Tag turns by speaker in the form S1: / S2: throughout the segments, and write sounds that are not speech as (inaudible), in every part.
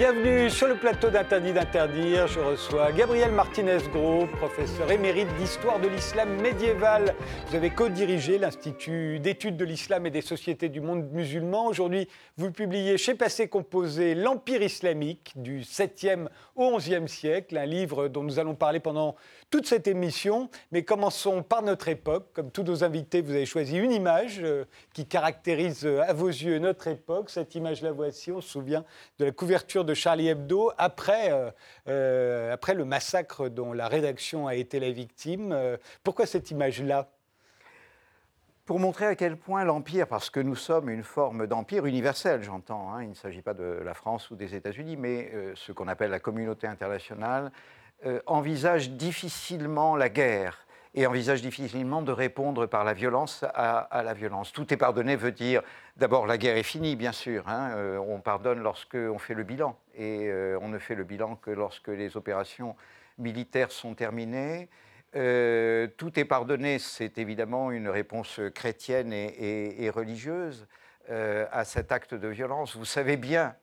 S1: Bienvenue sur le plateau d'Interdit d'interdire. Je reçois Gabriel Martinez-Gros, professeur émérite d'histoire de l'islam médiéval. Vous avez co-dirigé l'Institut d'études de l'islam et des sociétés du monde musulman. Aujourd'hui, vous publiez chez Passé Composé L'Empire islamique du 7e au 11e siècle, un livre dont nous allons parler pendant toute cette émission. Mais commençons par notre époque. Comme tous nos invités, vous avez choisi une image euh, qui caractérise euh, à vos yeux notre époque. Cette image, la voici. On se souvient de la couverture de Charlie Hebdo après, euh, après le massacre dont la rédaction a été la victime. pourquoi cette image-là?
S2: Pour montrer à quel point l'Empire, parce que nous sommes une forme d'empire universel, j'entends, hein, il ne s'agit pas de la France ou des États-Unis, mais ce qu'on appelle la communauté internationale, euh, envisage difficilement la guerre et envisage difficilement de répondre par la violence à, la violence. Tout est pardonné veut dire d'abord la guerre est finie, bien sûr. Hein. Euh, on pardonne lorsqu'on fait le bilan et euh, on ne fait le bilan que lorsque les opérations militaires sont terminées. tout est pardonné, c'est évidemment une réponse chrétienne et religieuse à cet acte de violence. Vous savez bien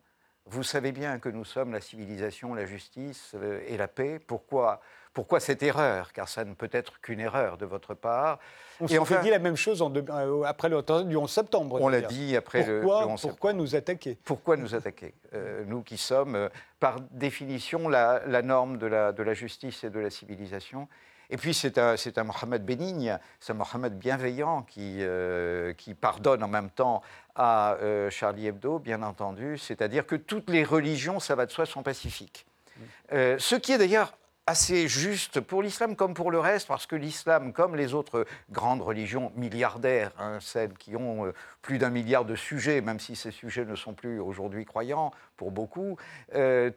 S2: vous savez bien que nous sommes la civilisation, la justice euh, et la paix. Pourquoi, pourquoi cette erreur? Car ça ne peut être qu'une erreur de votre part.
S1: On s'est enfin, dit la même chose en euh, après le du 11 septembre.
S2: On l'a dit après
S1: le,
S2: 11
S1: septembre. Pourquoi nous attaquer?
S2: Pourquoi nous attaquer? Euh, Nous qui sommes, par définition, la, la norme de la, de la, justice et de la civilisation. Et puis c'est un, un Mohammed bénigne, c'est un Mohammed bienveillant qui, qui pardonne en même temps à euh, Charlie Hebdo, bien entendu, c'est-à-dire que toutes les religions, ça va de soi, sont pacifiques. Euh, ce qui est d'ailleurs assez juste pour l'islam comme pour le reste, parce que l'islam, comme les autres grandes religions milliardaires, hein, celles qui ont euh, plus d'un milliard de sujets, même si ces sujets ne sont plus aujourd'hui croyants pour beaucoup,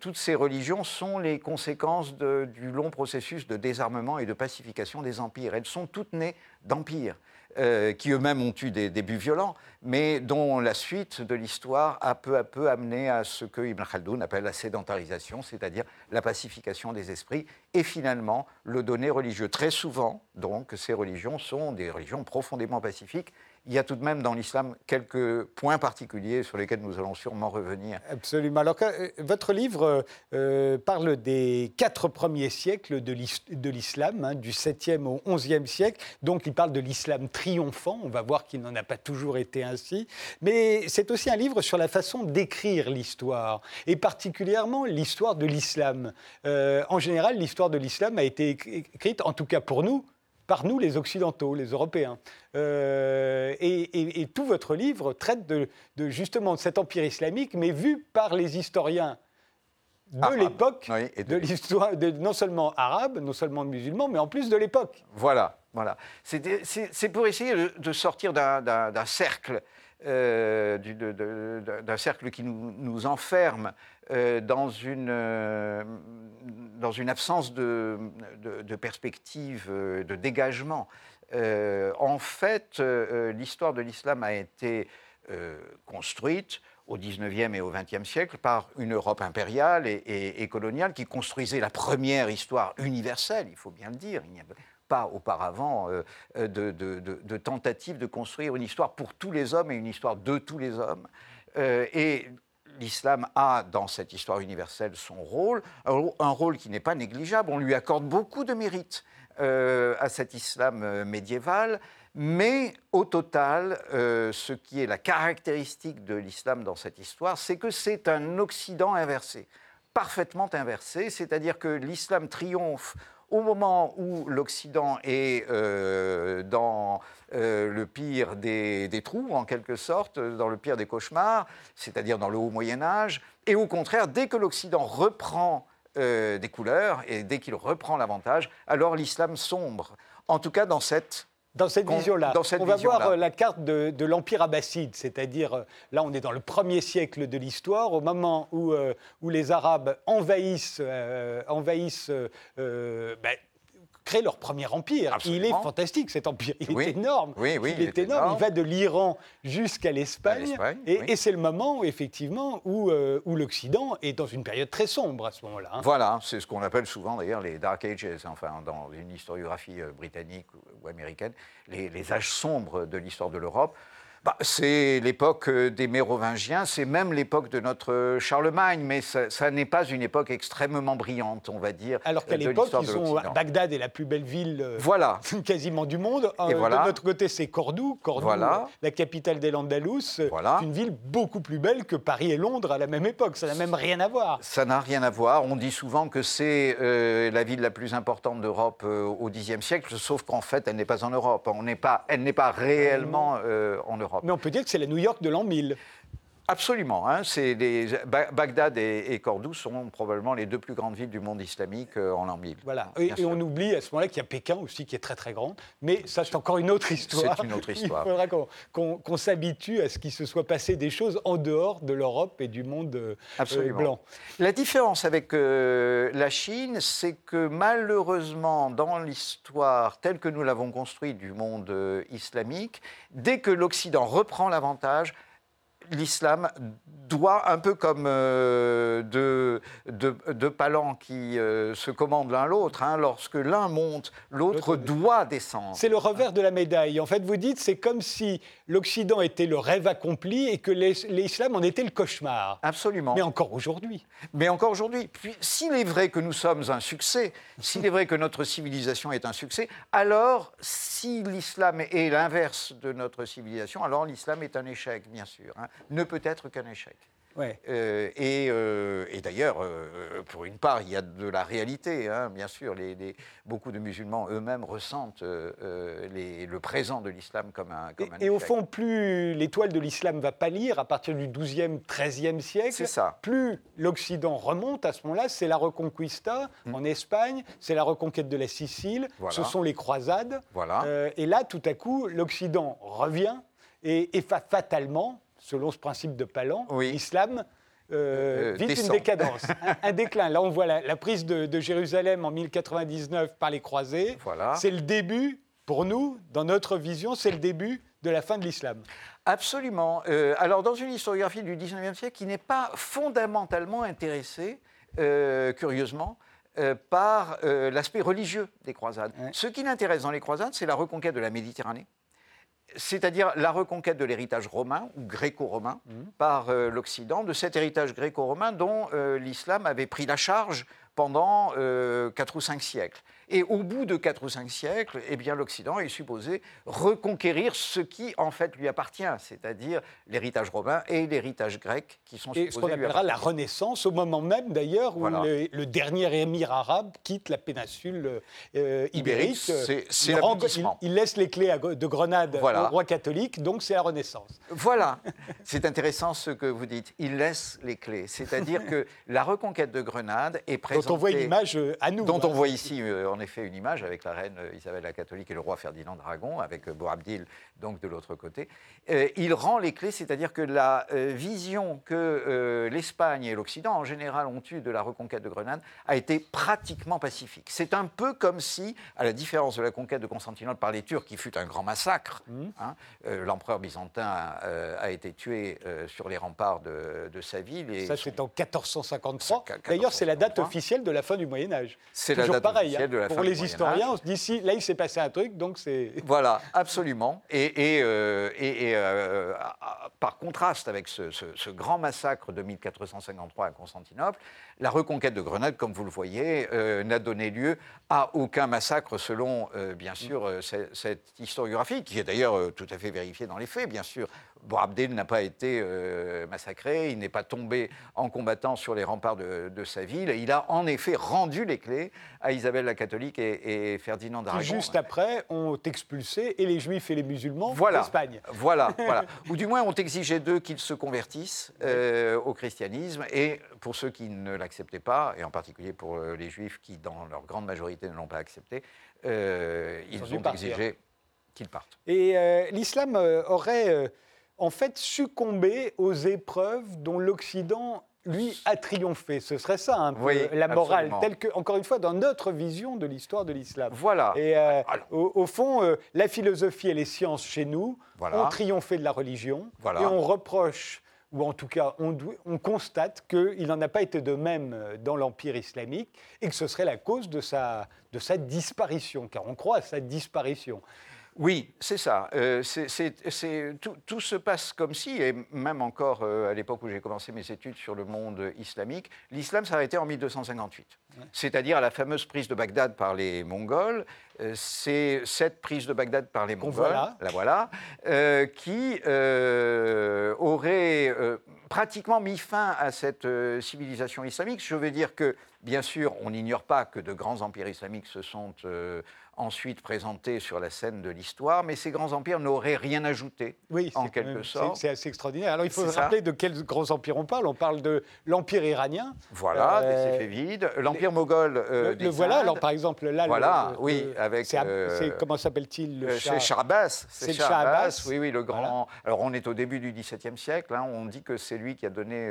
S2: toutes ces religions sont les conséquences du long processus de désarmement et de pacification des empires. Elles sont toutes nées d'empires. Euh, qui eux-mêmes ont eu des débuts violents, mais dont la suite de l'histoire a peu à peu amené à ce que Ibn Khaldoun appelle la sédentarisation, c'est-à-dire la pacification des esprits, et finalement le donné religieux. Très souvent, donc, ces religions sont des religions profondément pacifiques il y a tout de même dans l'islam quelques points particuliers sur lesquels nous allons sûrement revenir.
S1: Absolument. Alors, euh, votre livre euh, parle des quatre premiers siècles de l'islam, hein, du 7e au 11e siècle. Donc, il parle de l'islam triomphant. On va voir qu'il n'en a pas toujours été ainsi. Mais c'est aussi un livre sur la façon d'écrire l'histoire, et particulièrement l'histoire de l'islam. Euh, en général, l'histoire de l'islam a été écrite, en tout cas pour nous, par nous les Occidentaux, les Européens. Euh, et, tout votre livre traite de, justement de cet empire islamique, mais vu par les historiens de l'époque, de, l'histoire, non seulement arabe, non seulement musulman, mais en plus de l'époque.
S2: Voilà, voilà. C'est pour essayer de, sortir d'un cercle. Euh, d'un cercle qui nous, nous enferme euh, dans, une, dans une absence de, perspective, de dégagement. Euh, en fait, euh, l'histoire de l'islam a été euh, construite au XIXe et au XXe siècle par une Europe impériale et, coloniale qui construisait la première histoire universelle, il faut bien le dire. Pas auparavant de, de, tentative de construire une histoire pour tous les hommes et une histoire de tous les hommes. et l'islam a dans cette histoire universelle son rôle, un rôle qui n'est pas négligeable. On lui accorde beaucoup de mérites. Euh, à cet islam euh, médiéval. Mais au total, euh, ce qui est la caractéristique de l'islam dans cette histoire, c'est que c'est un Occident inversé, parfaitement inversé, c'est-à-dire que l'islam triomphe au moment où l'Occident est dans le pire des, des, trous, en quelque sorte, dans le pire des cauchemars, c'est-à-dire dans le haut Moyen Âge, et au contraire, dès que l'Occident reprend euh, des couleurs, et dès qu'il reprend l'avantage, alors l'islam sombre. En tout cas, dans cette
S1: dans cette vision-là. On va voir euh, la carte de, l'Empire abbasside, c'est-à-dire, euh, là on est dans le premier siècle de l'histoire, au moment où, où les Arabes envahissent, envahissent ben, créent leur premier empire. Il est fantastique cet empire, il est énorme.
S2: Oui, oui,
S1: il, est, énorme. Il va de l'Iran jusqu'à l'Espagne. Et, c'est le moment, effectivement, où, euh, où l'Occident est dans une période très sombre à ce moment-là.
S2: Hein. Voilà, c'est ce qu'on appelle souvent d'ailleurs les Dark Ages, enfin dans une historiographie euh, britannique ou, américaine, les, âges sombres de l'histoire de l'Europe. Bah, c'est l'époque euh, des Mérovingiens, c'est même l'époque de notre Charlemagne, mais ça, n'est pas une époque extrêmement brillante, on va dire.
S1: Alors qu'à l'époque, ils ont Bagdad est la plus belle ville euh,
S2: voilà. (laughs)
S1: quasiment du monde.
S2: Et
S1: De notre côté, c'est Cordoue, Cordoue, voilà. la capitale des Landalous, voilà. une ville beaucoup plus belle que Paris et Londres à la même époque. Ça n'a même rien à voir.
S2: Ça n'a rien à voir. On dit souvent que c'est la ville la plus importante d'Europe au Xe siècle, sauf qu'en fait, elle n'est pas en Europe. On pas, elle n'est pas réellement en Europe.
S1: Mais on peut dire que c'est la New York de l'an 1000.
S2: Absolument. Hein, Bagdad et, Cordoue sont probablement les deux plus grandes villes du monde islamique euh, en l'an 1000.
S1: Voilà. Et, on oublie à ce moment-là qu'il y a Pékin aussi qui est très très grande. Mais ça, c'est encore une autre histoire.
S2: C'est une autre histoire. (laughs)
S1: Il faudra qu'on s'habitue à ce qu'il se soit passé des choses en dehors de l'Europe et du monde euh,
S2: Absolument.
S1: blanc.
S2: La différence avec euh, la Chine, c'est que malheureusement, dans l'histoire telle que nous l'avons construite du monde islamique, dès que l'Occident reprend l'avantage, l'islam doit, un peu comme euh, deux, palans qui euh, se commandent l'un l'autre, hein, lorsque l'un monte, l'autre doit descendre.
S1: C'est le revers de la médaille. En fait, vous dites, c'est comme si l'Occident était le rêve accompli et que l'islam en était le cauchemar.
S2: Absolument.
S1: Mais encore aujourd'hui.
S2: Mais encore aujourd'hui. Puis, s'il est vrai que nous sommes un succès, s'il est vrai que notre civilisation est un succès, alors, si l'islam est l'inverse de notre civilisation, alors l'islam est un échec, bien sûr. Hein ne peut être qu'un échec. Euh, euh, et, d'ailleurs, euh, pour une part, il y a de la réalité. Hein, bien sûr, les, beaucoup de musulmans eux-mêmes ressentent le présent de l'islam comme un, comme
S1: et,
S2: et,
S1: au fond, plus l'étoile de l'islam va pâlir à partir du XIIe, XIIIe siècle, plus l'Occident remonte à ce moment-là. C'est la Reconquista hmm. en Espagne, c'est la reconquête de la Sicile, ce sont les croisades.
S2: Voilà.
S1: et là, tout à coup, l'Occident revient et, et fatalement selon ce principe de Palan, l'islam euh, euh, vit une décadence, (laughs) un, déclin. Là, on voit la, prise de, Jérusalem en 1099 par les croisés.
S2: Voilà.
S1: C'est le début, pour nous, dans notre vision, c'est le début de la fin de l'islam.
S2: Absolument. Euh, alors, dans une historiographie du 19e siècle qui n'est pas fondamentalement intéressée, curieusement, par l'aspect religieux des croisades. Ce qui l'intéresse dans les croisades, c'est la reconquête de la Méditerranée c'est-à-dire la reconquête de l'héritage romain ou gréco-romain mmh. par euh, l'Occident, de cet héritage gréco-romain dont euh, l'islam avait pris la charge pendant euh, quatre ou cinq siècles. Et au bout de quatre ou cinq siècles, eh bien, l'Occident est supposé reconquérir ce qui, en fait, lui appartient, c'est-à-dire l'héritage romain et l'héritage grec qui sont
S1: et ce qu'on appellera la Renaissance, au moment même, d'ailleurs, où le, dernier émir arabe quitte la péninsule euh, ibérique.
S2: C'est
S1: il, il, laisse les clés de Grenade au roi catholique, donc c'est la Renaissance.
S2: Voilà. (laughs) c'est intéressant ce que vous dites. Il laisse les clés. C'est-à-dire que la reconquête de Grenade est présentée...
S1: Dont on voit une image euh, à nous.
S2: Dont on hein. voit ici, en en effet une image avec la reine Isabelle la catholique et le roi Ferdinand Dragon, avec Boabdil donc de l'autre côté. Euh, il rend les clés, c'est-à-dire que la euh, vision que euh, l'Espagne et l'Occident en général ont eue de la reconquête de Grenade a été pratiquement pacifique. C'est un peu comme si, à la différence de la conquête de Constantinople par les Turcs, qui fut un grand massacre, mmh. hein, l'empereur byzantin a, été tué sur les remparts de, sa ville.
S1: Et Ça, c'est en 1453. D'ailleurs, c'est la date officielle de la fin du Moyen Âge.
S2: C'est la date pareil, officielle
S1: de la
S2: pour
S1: les historiens, on se dit si là il s'est passé un truc, donc c'est. (laughs)
S2: Voilà, absolument. Et, et, euh, et euh, par contraste avec ce, grand massacre de 1453 à Constantinople, la reconquête de Grenade, comme vous le voyez, euh, n'a donné lieu à aucun massacre selon, bien sûr, cette historiographie, qui est d'ailleurs tout à fait vérifiée dans les faits, bien sûr. Boabdel n'a pas été euh, massacré, il n'est pas tombé en combattant sur les remparts de, sa ville. Il a en effet rendu les clés à Isabelle la catholique et, Ferdinand d'Aragon.
S1: Juste après, ont expulsé et les juifs et les musulmans
S2: voilà,
S1: d'Espagne.
S2: Voilà, (laughs) voilà. Ou du moins ont exigé d'eux qu'ils se convertissent euh, au christianisme. Et pour ceux qui ne l'acceptaient pas, et en particulier pour euh, les juifs qui, dans leur grande majorité, ne l'ont pas accepté, ils, ont exigé qu'ils partent.
S1: Et l'islam aurait en fait succomber aux épreuves dont l'Occident lui a triomphé. Ce serait ça un peu la morale, telle que, encore une fois, dans notre vision de l'histoire de l'islam.
S2: Voilà.
S1: Et euh, au, fond, euh, la philosophie et les sciences chez nous ont triomphé de la religion. Et on reproche, ou en tout cas, on, on constate qu'il n'en a pas été de même euh, dans l'Empire islamique et que ce serait la cause de sa, de sa disparition, car on croit à sa disparition.
S2: Oui, c'est ça. Euh, tout, tout, se passe comme si, et même encore euh, à l'époque où j'ai commencé mes études sur le monde islamique, l'islam s'arrêtait en 1258. C'est-à-dire à la fameuse prise de Bagdad par les Mongols. Euh, c'est cette prise de Bagdad par les Mongols, la voilà, qui aurait pratiquement mis fin à cette civilisation islamique. Je veux dire que, bien sûr, on n'ignore pas que de grands empires islamiques se sont ensuite présentés sur la scène de l'histoire, mais ces grands empires n'auraient rien ajouté,
S1: oui,
S2: en quelque sorte.
S1: C'est assez extraordinaire. Alors il faut se rappeler de quels grands empires on parle. On parle de l'empire iranien.
S2: Voilà, euh, des vide. L'empire moghol.
S1: Euh, le, voilà, alors par exemple là.
S2: Voilà, oui, avec.
S1: Euh, comment s'appelle-t-il
S2: le C'est Shah Abbas. C'est Shah Abbas. Oui, oui, le grand. Alors on est au début du XVIIe siècle. Hein. on dit que c'est lui qui a donné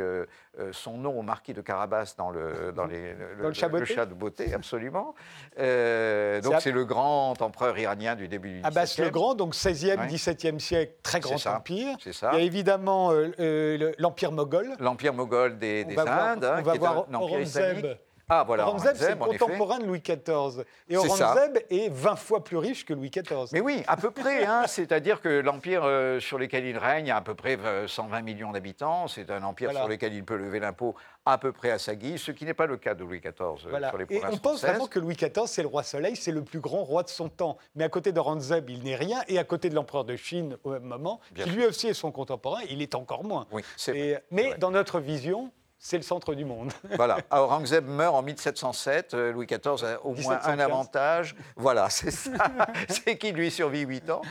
S2: son nom au marquis de Carabas dans le, dans les,
S1: le, le, chat
S2: de beauté, absolument. donc c'est le grand empereur iranien du début du
S1: Abbas le Grand, donc 16e, 17e siècle, très grand empire.
S2: C'est ça.
S1: Il y a évidemment euh, euh, l'empire moghol.
S2: L'empire moghol des, Indes,
S1: hein, on va voir un empire islamique. Ah, voilà. Aurangzeb, c'est contemporain de Louis XIV. Et Aurangzeb est 20 fois plus riche que Louis XIV.
S2: Mais oui, à peu près. Hein. (laughs) C'est-à-dire que l'empire euh, sur lequel il règne a à peu près 120 euh, millions d'habitants. C'est un empire sur lequel il peut lever l'impôt à peu près à sa guise, ce qui n'est pas le cas de Louis XIV euh, sur les
S1: Et on pense vraiment que Louis XIV, c'est le roi soleil, c'est le plus grand roi de son temps. Mais à côté d'Aurangzeb, il n'est rien. Et à côté de l'empereur de Chine, au même moment, qui lui aussi est son contemporain, il est encore moins.
S2: Oui,
S1: mais dans notre vision, c'est le centre du monde. (laughs)
S2: voilà. Aurangzeb meurt en 1707. Euh, Louis XIV a au moins un avantage. Voilà, (laughs) c'est ça. c'est qu'il lui survit 8 ans.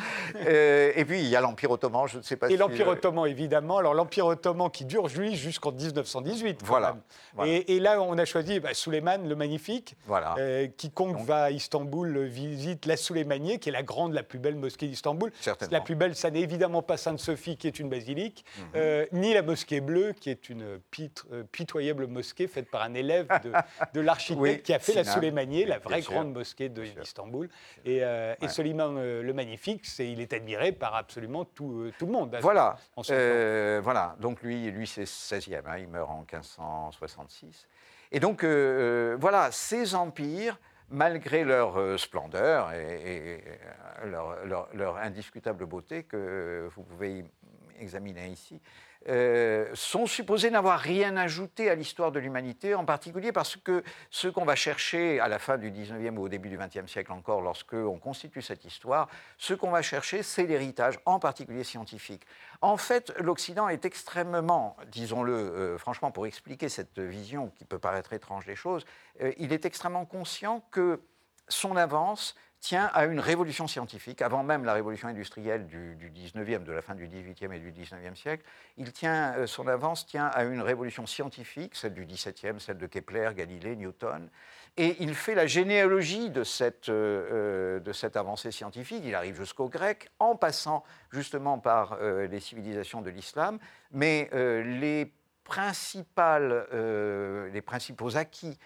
S2: Euh, et puis, il y a l'Empire ottoman, je ne sais pas
S1: et l'Empire euh, ottoman, évidemment. Alors, l'Empire ottoman qui dure, lui, jusqu'en 1918.
S2: Voilà.
S1: Et, là, on a choisi bah, le Magnifique.
S2: Voilà.
S1: quiconque va à Istanbul visite la Souleymaniye, qui est la grande, la plus belle mosquée d'Istanbul. La plus belle, ça n'est évidemment pas Sainte-Sophie, qui est une basilique, mhm. ni la mosquée bleue, qui est une pitre pitoyable mosquée faite par un élève de, (laughs) l'architecte qui a fait la Souleymaniye, la vraie grande mosquée d'Istanbul. Et, euh, Soliman euh, le Magnifique, il est admiré par absolument tout, euh, tout le monde.
S2: Voilà. voilà. Donc lui, lui c'est 16e, hein, il meurt en 1566. Et donc, voilà, ces empires malgré leur splendeur et, leur, leur, indiscutable beauté que vous pouvez examiner ici, euh, sont supposés n'avoir rien ajouté à l'histoire de l'humanité, en particulier parce que ce qu'on va chercher à la fin du 19e ou au début du 20e siècle encore, lorsque on constitue cette histoire, ce qu'on va chercher, c'est l'héritage, en particulier scientifique. En fait, l'Occident est extrêmement, disons-le euh, franchement, pour expliquer cette vision qui peut paraître étrange des choses, euh, il est extrêmement conscient que son avance tient à une révolution scientifique, avant même la révolution industrielle du, 19e, de la fin du 18e et du 19e siècle. Il tient, euh, son avance tient à une révolution scientifique, celle du 17e, celle de Kepler, Galilée, Newton. Et il fait la généalogie de cette, euh, euh, de cette avancée scientifique. Il arrive jusqu'aux Grecs, en passant justement par les civilisations de l'islam. Mais les, principales, les principaux acquis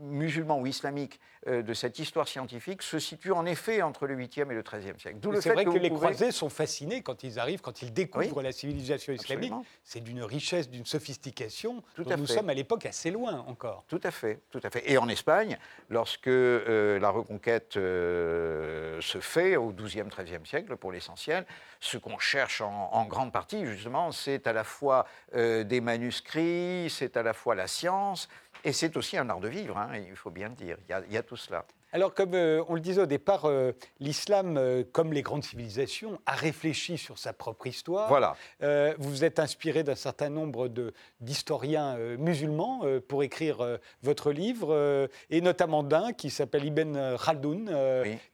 S2: musulmans ou islamiques euh, de cette histoire scientifique se situe en effet entre le 8e et le 13e siècle.
S1: C'est vrai que, les croisés sont fascinés quand ils arrivent, quand ils découvrent la civilisation islamique. C'est d'une richesse, d'une sophistication Tout dont nous sommes à l'époque assez loin encore.
S2: Tout à fait, tout à fait. Et en Espagne, lorsque euh, la reconquête euh, se fait au 12e, 13e siècle pour l'essentiel, ce qu'on cherche en, grande partie justement, c'est à la fois des manuscrits, c'est à la fois la science, et c'est aussi un art de vivre, hein, il faut bien le dire. il y a tout cela.
S1: Alors, comme euh, on le disait au départ, euh, l'islam, euh, comme les grandes civilisations, a réfléchi sur sa propre histoire.
S2: Voilà.
S1: vous vous êtes inspiré d'un certain nombre d'historiens musulmans pour écrire votre livre, et notamment d'un qui s'appelle Ibn Khaldoun,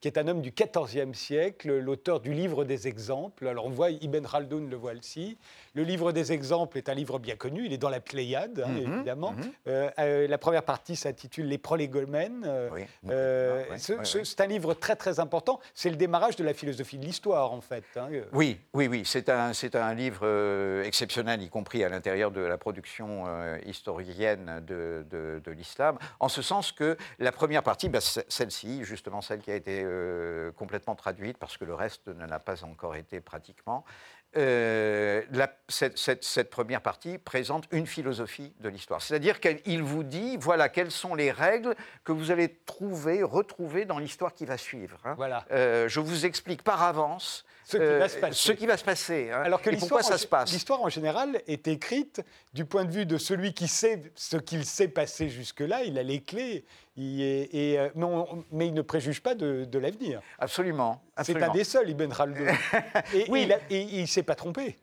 S1: qui est un homme du XIVe siècle, l'auteur du livre des exemples. Alors, on voit Ibn Khaldoun, le voici. Le livre des exemples est un livre bien connu, il est dans la Pléiade, hein, mhm, évidemment. Mhm. la première partie s'intitule Les prolégomènes. Oui. Euh, c'est un livre très très important. C'est le démarrage de la philosophie de l'histoire, en fait.
S2: Hein. Oui, oui, oui. C'est un, un livre euh, exceptionnel, y compris à l'intérieur de la production euh, historienne de, de, l'islam, en ce sens que la première partie, bah, celle-ci, justement celle qui a été complètement traduite, parce que le reste ne l'a pas encore été pratiquement, euh, cette, première partie présente une philosophie de l'histoire. C'est-à-dire qu'il vous dit, voilà, quelles sont les règles que vous allez trouver, retrouver dans l'histoire qui va suivre.
S1: Hein. Voilà.
S2: Euh, je vous explique par avance
S1: ce qui va se passer.
S2: Ce qui va se passer hein,
S1: Alors que l'histoire, ça se passe. L'histoire en général est écrite du point de vue de celui qui sait ce qu'il sait passer jusque-là. Il a les clés, et, euh, mais, il ne préjuge pas de, l'avenir.
S2: Absolument.
S1: C'est un des seuls, Ibn Khaldun. (laughs) et, oui. et il ne s'est pas trompé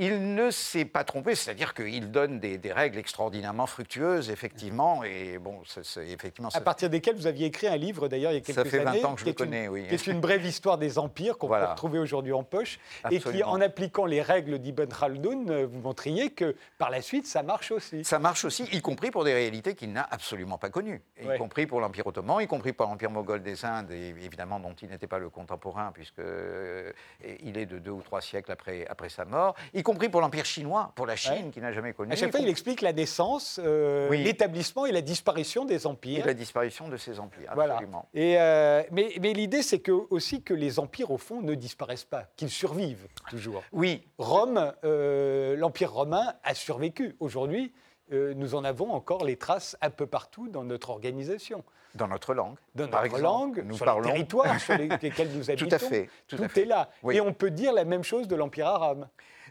S2: il ne s'est pas trompé, c'est-à-dire qu'il donne des, règles extraordinairement fructueuses, effectivement, et bon, c'est, effectivement.
S1: À partir desquelles vous aviez écrit un livre, d'ailleurs, il y a quelques années.
S2: Ça fait 20 ans que je le connais,
S1: oui.
S2: Qui
S1: est une brève histoire des empires qu'on peut retrouver aujourd'hui en poche, et qui, en appliquant les règles d'Ibn Khaldun, euh, vous montriez que par la suite, ça marche aussi.
S2: Ça marche aussi, y compris pour des réalités qu'il n'a absolument pas connues, y compris pour l'Empire ottoman, y compris pour l'Empire moghol des Indes, et évidemment dont il n'était pas le contemporain, puisqu'il euh, est de deux ou trois siècles après, après sa mort, y compris pour l'Empire chinois pour la Chine qui n'a jamais connu.
S1: À chaque fois, il explique la naissance, euh, l'établissement et la disparition des empires.
S2: Et la disparition de ces empires,
S1: absolument. Et, euh, mais, mais l'idée, c'est que, aussi que les empires, au fond, ne disparaissent pas, qu'ils survivent toujours.
S2: Oui.
S1: Rome, euh, l'Empire romain a survécu. Aujourd'hui, nous en avons encore les traces un peu partout dans notre organisation.
S2: Dans notre langue.
S1: Dans notre langue, nous sur parlons... les territoires sur (laughs) lesquels nous habitons.
S2: Tout à fait.
S1: Tout, est là. Et on peut dire la même chose de l'Empire arabe.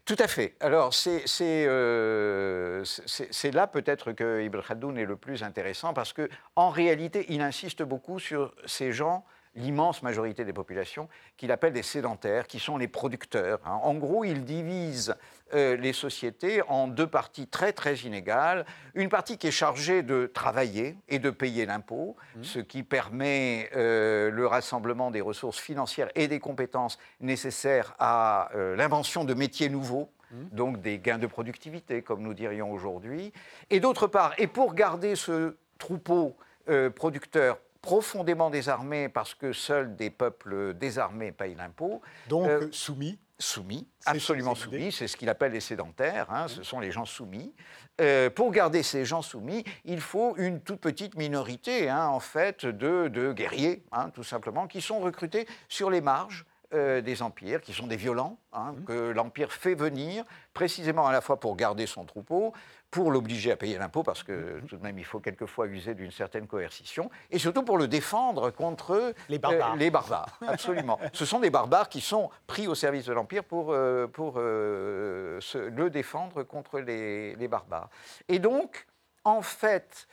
S2: Tout à fait. Alors, c'est euh, là peut-être que Ibn Khaldoun est le plus intéressant parce qu'en réalité, il insiste beaucoup sur ces gens l'immense majorité des populations, qu'il appelle des sédentaires, qui sont les producteurs. Hein. En gros, il divise euh, les sociétés en deux parties très très inégales. Une partie qui est chargée de travailler et de payer l'impôt, mmh. ce qui permet euh, le rassemblement des ressources financières et des compétences nécessaires à euh, l'invention de métiers nouveaux. Mmh. Donc des gains de productivité, comme nous dirions aujourd'hui. Et d'autre part, et pour garder ce troupeau producteur profondément désarmés parce que seuls des peuples désarmés payent l'impôt.
S1: Donc euh, soumis
S2: Soumis, absolument soumis, c'est ce qu'il appelle les sédentaires, hein, ce sont les gens soumis. Euh, pour garder ces gens soumis, il faut une toute petite minorité, hein, en fait, de, guerriers, hein, tout simplement, qui sont recrutés sur les marges euh, des empires, qui sont des violents, mmh. que l'empire fait venir précisément à la fois pour garder son troupeau, pour l'obliger à payer l'impôt, parce que tout de même, il faut quelquefois user d'une certaine coercition, et surtout pour le défendre contre
S1: les barbares.
S2: Euh, les barbares, (laughs) absolument. Ce sont des barbares qui sont pris au service de l'Empire pour, euh, pour euh, le défendre contre les, les, barbares. Et donc, en fait,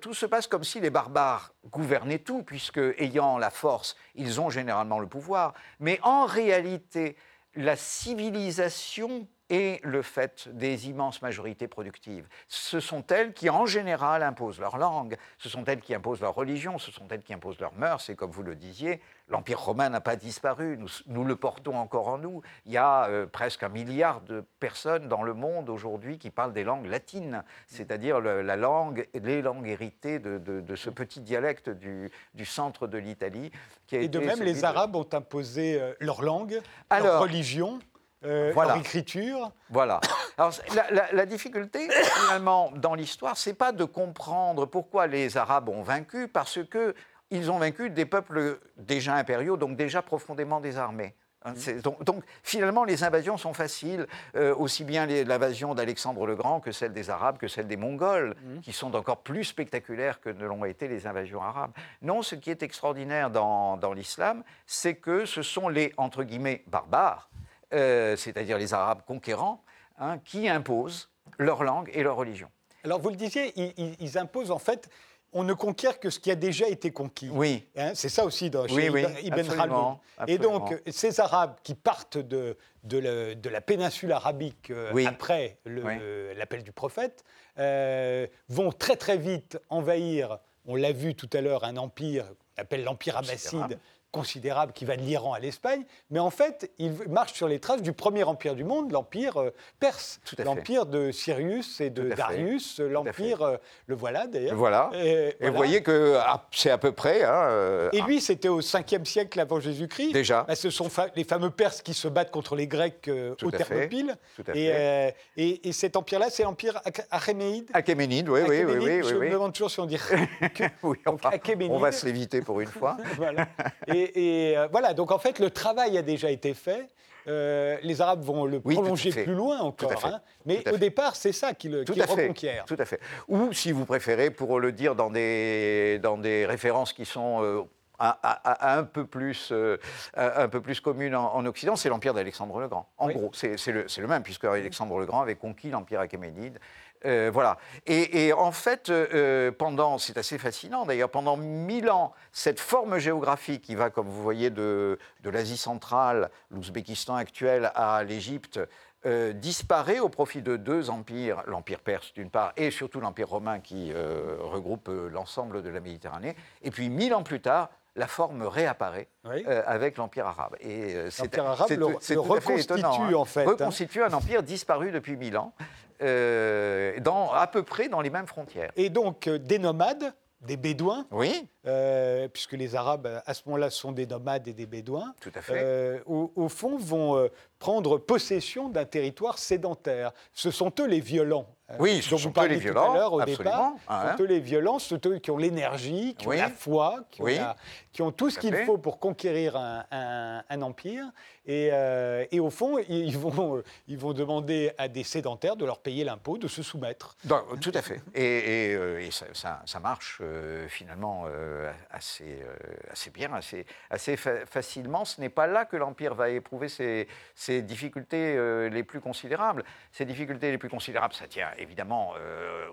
S2: tout se passe comme si les barbares gouvernaient tout, puisque, ayant la force, ils ont généralement le pouvoir. Mais en réalité, la civilisation et le fait des immenses majorités productives. Ce sont elles qui, en général, imposent leur langue, ce sont elles qui imposent leur religion, ce sont elles qui imposent leurs mœurs, et comme vous le disiez, l'Empire romain n'a pas disparu, nous, le portons encore en nous. Il y a euh, presque un milliard de personnes dans le monde aujourd'hui qui parlent des langues latines, c'est-à-dire la langue, les langues héritées de, ce petit dialecte du, centre de l'Italie.
S1: Et de même, les Arabes ont imposé euh, leur langue, leur religion euh, voilà. écriture.
S2: Voilà. Alors, la, difficulté, finalement, dans l'histoire, c'est pas de comprendre pourquoi les Arabes ont vaincu, parce que ils ont vaincu des peuples déjà impériaux, donc déjà profondément désarmés. Hein, mmh. Donc, finalement, les invasions sont faciles, euh, aussi bien l'invasion d'Alexandre le Grand que celle des Arabes, que celle des Mongols, mmh. qui sont encore plus spectaculaires que ne l'ont été les invasions arabes. Non, ce qui est extraordinaire dans, dans l'islam, c'est que ce sont les, entre guillemets, barbares, euh, c'est-à-dire les Arabes conquérants, hein, qui imposent leur langue et leur religion.
S1: Alors vous le disiez, ils, imposent en fait on ne conquiert que ce qui a déjà été conquis.
S2: Oui.
S1: Hein, c'est ça aussi dans
S2: chez
S1: Ibn Khaldun. Et donc, ces Arabes qui partent de, de, la péninsule arabique euh, après l'appel du prophète euh, vont très très vite envahir, on l'a vu tout à l'heure, un empire qu'on appelle l'Empire abbasside considérable qui va de l'Iran à l'Espagne, mais en fait, il marche sur les traces du premier empire du monde, l'empire euh, perse, l'empire de Sirius et de Darius, l'empire, euh, le voilà d'ailleurs.
S2: Voilà. Et, vous voyez que ah, c'est à peu près. Hein,
S1: euh, et lui, c'était au 5e siècle avant Jésus-Christ.
S2: Déjà.
S1: Bah, ce sont les fameux Perses qui se battent contre les Grecs au Thermopyle. Et, et, cet empire-là, c'est l'empire achéménide.
S2: Achéménide, oui, oui, oui, oui,
S1: Je me demande toujours si on dit. (laughs)
S2: oui, on va, on va se l'éviter pour une fois. (laughs)
S1: voilà. Et, Et, euh, voilà, donc en fait, le travail a déjà été fait. Euh, les Arabes vont le prolonger plus loin encore. Hein. mais au départ, c'est ça qui le,
S2: tout reconquiert. Tout à fait. Ou, si vous préférez, pour le dire dans des, dans des références qui sont euh, un, peu plus, un peu plus commune en, Occident, c'est l'empire d'Alexandre le Grand. En gros, c'est le, le, même, puisque Alexandre le Grand avait conquis l'empire achéménide euh, voilà. Et, en fait, euh, pendant, c'est assez fascinant d'ailleurs, pendant mille ans, cette forme géographique qui va, comme vous voyez, de, l'Asie centrale, l'Ouzbékistan actuel, à l'Égypte, euh, disparaît au profit de deux empires, l'empire perse d'une part, et surtout l'empire romain qui regroupe l'ensemble de la Méditerranée. Et puis, mille ans plus tard, la forme réapparaît avec l'Empire arabe.
S1: Et l'Empire arabe le, reconstitue hein. en fait.
S2: Hein. Reconstitue un empire disparu depuis mille ans. Euh, dans, à peu près dans les mêmes frontières.
S1: Et donc euh, des nomades, des bédouins,
S2: oui.
S1: Euh, puisque les Arabes à ce moment-là sont des nomades et des bédouins,
S2: Tout à fait.
S1: au, fond vont prendre possession d'un territoire sédentaire. Ce sont eux les violents.
S2: Oui, ce sont eux les violents,
S1: au départ.
S2: Hein.
S1: Ce sont eux les violents, sont eux qui ont l'énergie, qui ont la foi, qui, ont, tout ce qu'il faut pour conquérir un, un empire. Euh, et, au fond, ils vont, ils vont demander à des sédentaires de leur payer l'impôt, de se soumettre.
S2: tout à fait. Et, euh, ça, marche euh, finalement assez, bien, assez, assez facilement. Ce n'est pas là que l'Empire va éprouver ses, ses difficultés les plus considérables. Ces difficultés les plus considérables, ça tient évidemment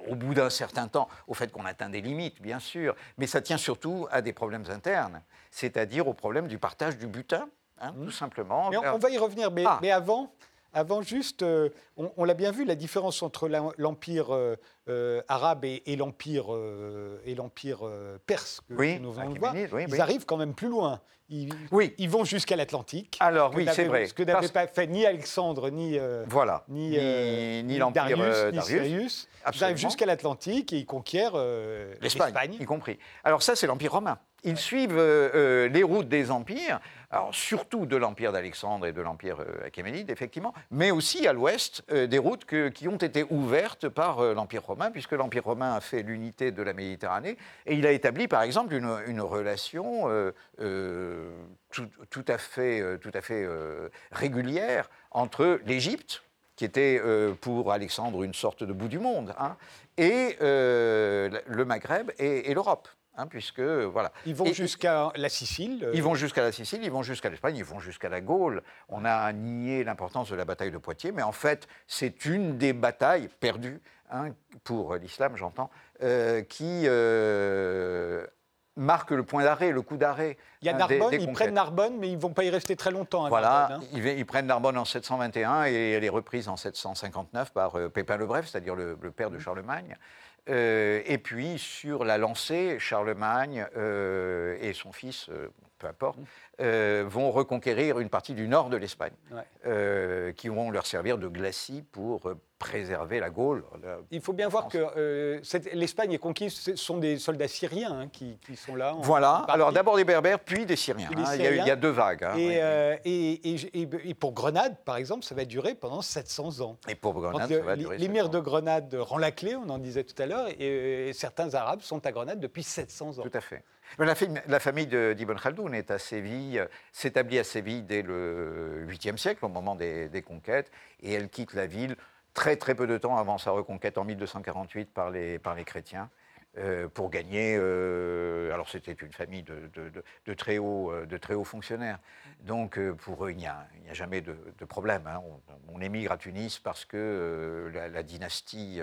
S2: au bout d'un certain temps au fait qu'on atteint des limites, bien sûr, mais ça tient surtout à des problèmes internes, c'est-à-dire au problème du partage du butin. Hein, tout simplement.
S1: on, va y revenir, mais, ah. mais avant, avant juste, euh, on, l'a bien vu, la différence entre l'empire euh, euh, arabe et, l'empire et l'empire perse que, nous venons de voir, ils arrivent quand même plus loin. Ils,
S2: oui.
S1: ils vont jusqu'à l'Atlantique.
S2: Alors oui, c'est vrai.
S1: Ce que n'avait pas fait ni Alexandre ni
S2: voilà.
S1: ni, ni, l'empire Darius, Ils arrivent jusqu'à l'Atlantique et ils conquièrent l'Espagne,
S2: y compris. Alors ça, c'est l'empire romain. Ils suivent les routes des empires surtout de l'empire d'Alexandre et de l'empire euh, achéménide, effectivement, mais aussi à l'ouest euh, des routes qui ont été ouvertes par euh, l'empire romain, puisque l'empire romain a fait l'unité de la Méditerranée, et il a établi par exemple une, relation tout, à fait, tout à fait régulière entre l'Égypte, qui était pour Alexandre une sorte de bout du monde, hein, et le Maghreb et l'Europe. Hein, puisque voilà.
S1: Ils vont jusqu'à la Sicile.
S2: Euh. Ils vont jusqu'à la Sicile, ils vont jusqu'à l'Espagne, ils vont jusqu'à la Gaule. On a nié l'importance de la bataille de Poitiers, mais en fait, c'est une des batailles perdues hein, pour l'islam, j'entends, euh, qui euh, marque le point d'arrêt, le coup d'arrêt.
S1: Il y a Narbonne, ils prennent Narbonne, mais ils ne vont pas y rester très longtemps.
S2: voilà, ils, prennent Narbonne en 721 et elle est reprise en 759 par Pépin le Bref, c'est-à-dire le, père de Charlemagne. Euh, et puis sur la lancée, Charlemagne euh, et son fils, euh, peu importe, vont reconquérir une partie du nord de l'Espagne, qui vont leur servir de glacis pour préserver la Gaule.
S1: Il faut bien voir que l'Espagne est conquise, ce sont des soldats syriens hein, qui, sont là.
S2: Voilà, alors d'abord des Berbères, puis des Syriens. Hein. Il, y a, deux vagues. Hein,
S1: et, et, pour Grenade, par exemple, ça va durer pendant 700 ans.
S2: Et pour Grenade, ça va durer
S1: L'émir de Grenade rend la clé, on en disait tout à l'heure, et, certains Arabes sont à Grenade depuis 700 ans.
S2: Tout à fait. La, la famille d'Ibn Khaldoun est à Séville, s'établit à Séville dès le 8e siècle, au moment des, conquêtes, et elle quitte la ville très très peu de temps avant sa reconquête en 1248 par les, par les chrétiens. Euh, pour gagner. Euh, alors c'était une famille de, de, euh, de très hauts fonctionnaires. Donc pour eux, il n'y a, a, jamais de, problème. Hein. On, émigre à Tunis parce que la, dynastie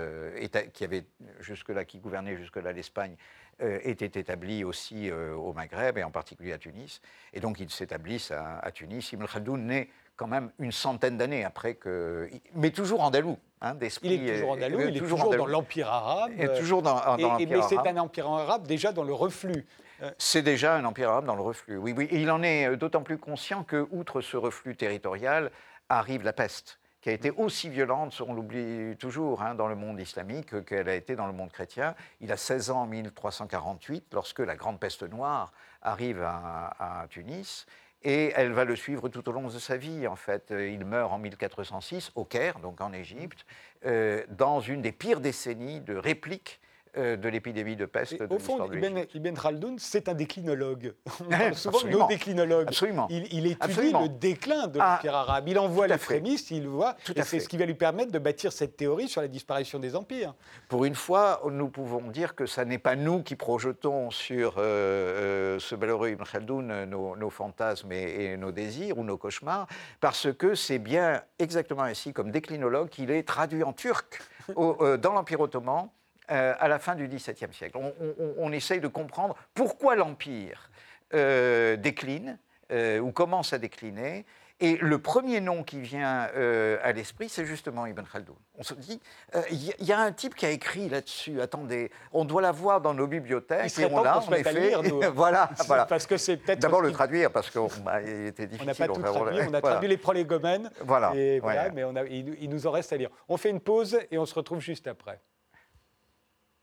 S2: qui avait jusque-là, qui gouvernait jusque-là l'Espagne, était établie aussi au Maghreb et en particulier à Tunis. Et donc ils s'établissent à, Tunis. Ibn Khaldoun naît quand même une centaine d'années après que. Mais toujours andalou,
S1: hein. Il est toujours andalou, il est toujours, dans l'Empire arabe.
S2: Et toujours dans, dans l'Empire
S1: Mais c'est un empire arabe déjà dans le reflux.
S2: Euh, c'est déjà un empire arabe dans le reflux, oui, oui. Et il en est d'autant plus conscient que, outre ce reflux territorial, arrive la peste qui a été aussi violente, on l'oublie toujours, hein, dans le monde islamique qu'elle a été dans le monde chrétien. Il a 16 ans en 1348, lorsque la grande peste noire arrive à, à Tunis, et elle va le suivre tout au long de sa vie, en fait. Euh, il meurt en 1406 au Caire, donc en Égypte, euh, dans une des pires décennies de répliques euh, de l'épidémie de peste. de
S1: au fond,
S2: de
S1: Ibn. Ibn Khaldoun, c'est un déclinologue. (laughs) On
S2: Eh,
S1: parle souvent de
S2: absolument.
S1: nos déclinologues.
S2: Absolument.
S1: Il, il étudie
S2: Absolument.
S1: le déclin de
S2: Ah,
S1: l'Empire arabe. Il envoie les prémices, il voit,
S2: Tout
S1: et c'est ce qui va lui permettre de bâtir cette théorie sur la disparition des empires.
S2: Pour une fois, nous pouvons dire que ce n'est pas nous qui projetons sur euh, euh, ce malheureux Ibn Khaldoun nos, nos fantasmes et, et nos désirs ou nos cauchemars, parce que c'est bien exactement ainsi, comme déclinologue, qu'il est traduit en turc au- euh, dans l'Empire ottoman euh, à la fin du XVIIe siècle. On, on- on essaye de comprendre pourquoi l'Empire euh, décline euh, ou commence à décliner. Et le premier nom qui vient euh, à l'esprit, c'est justement Ibn Khaldoun. On se dit, il y, a- il y a un type qui a écrit là-dessus. Attendez, on doit l'avoir dans nos bibliothèques.
S1: Il
S2: et on l'a,
S1: le
S2: effet.
S1: lire, nous. (laughs)
S2: voilà, (laughs) voilà.
S1: Parce que c'est peut-être.
S2: D'abord le traduire parce qu'il était difficile.
S1: On n'a pas tout
S2: enfin,
S1: traduit, on a
S2: voilà.
S1: traduit les prolégomènes.
S2: Voilà,
S1: Et voilà,
S2: ouais.
S1: mais on a- il, il nous en reste à lire. On fait une pause et on se retrouve juste après.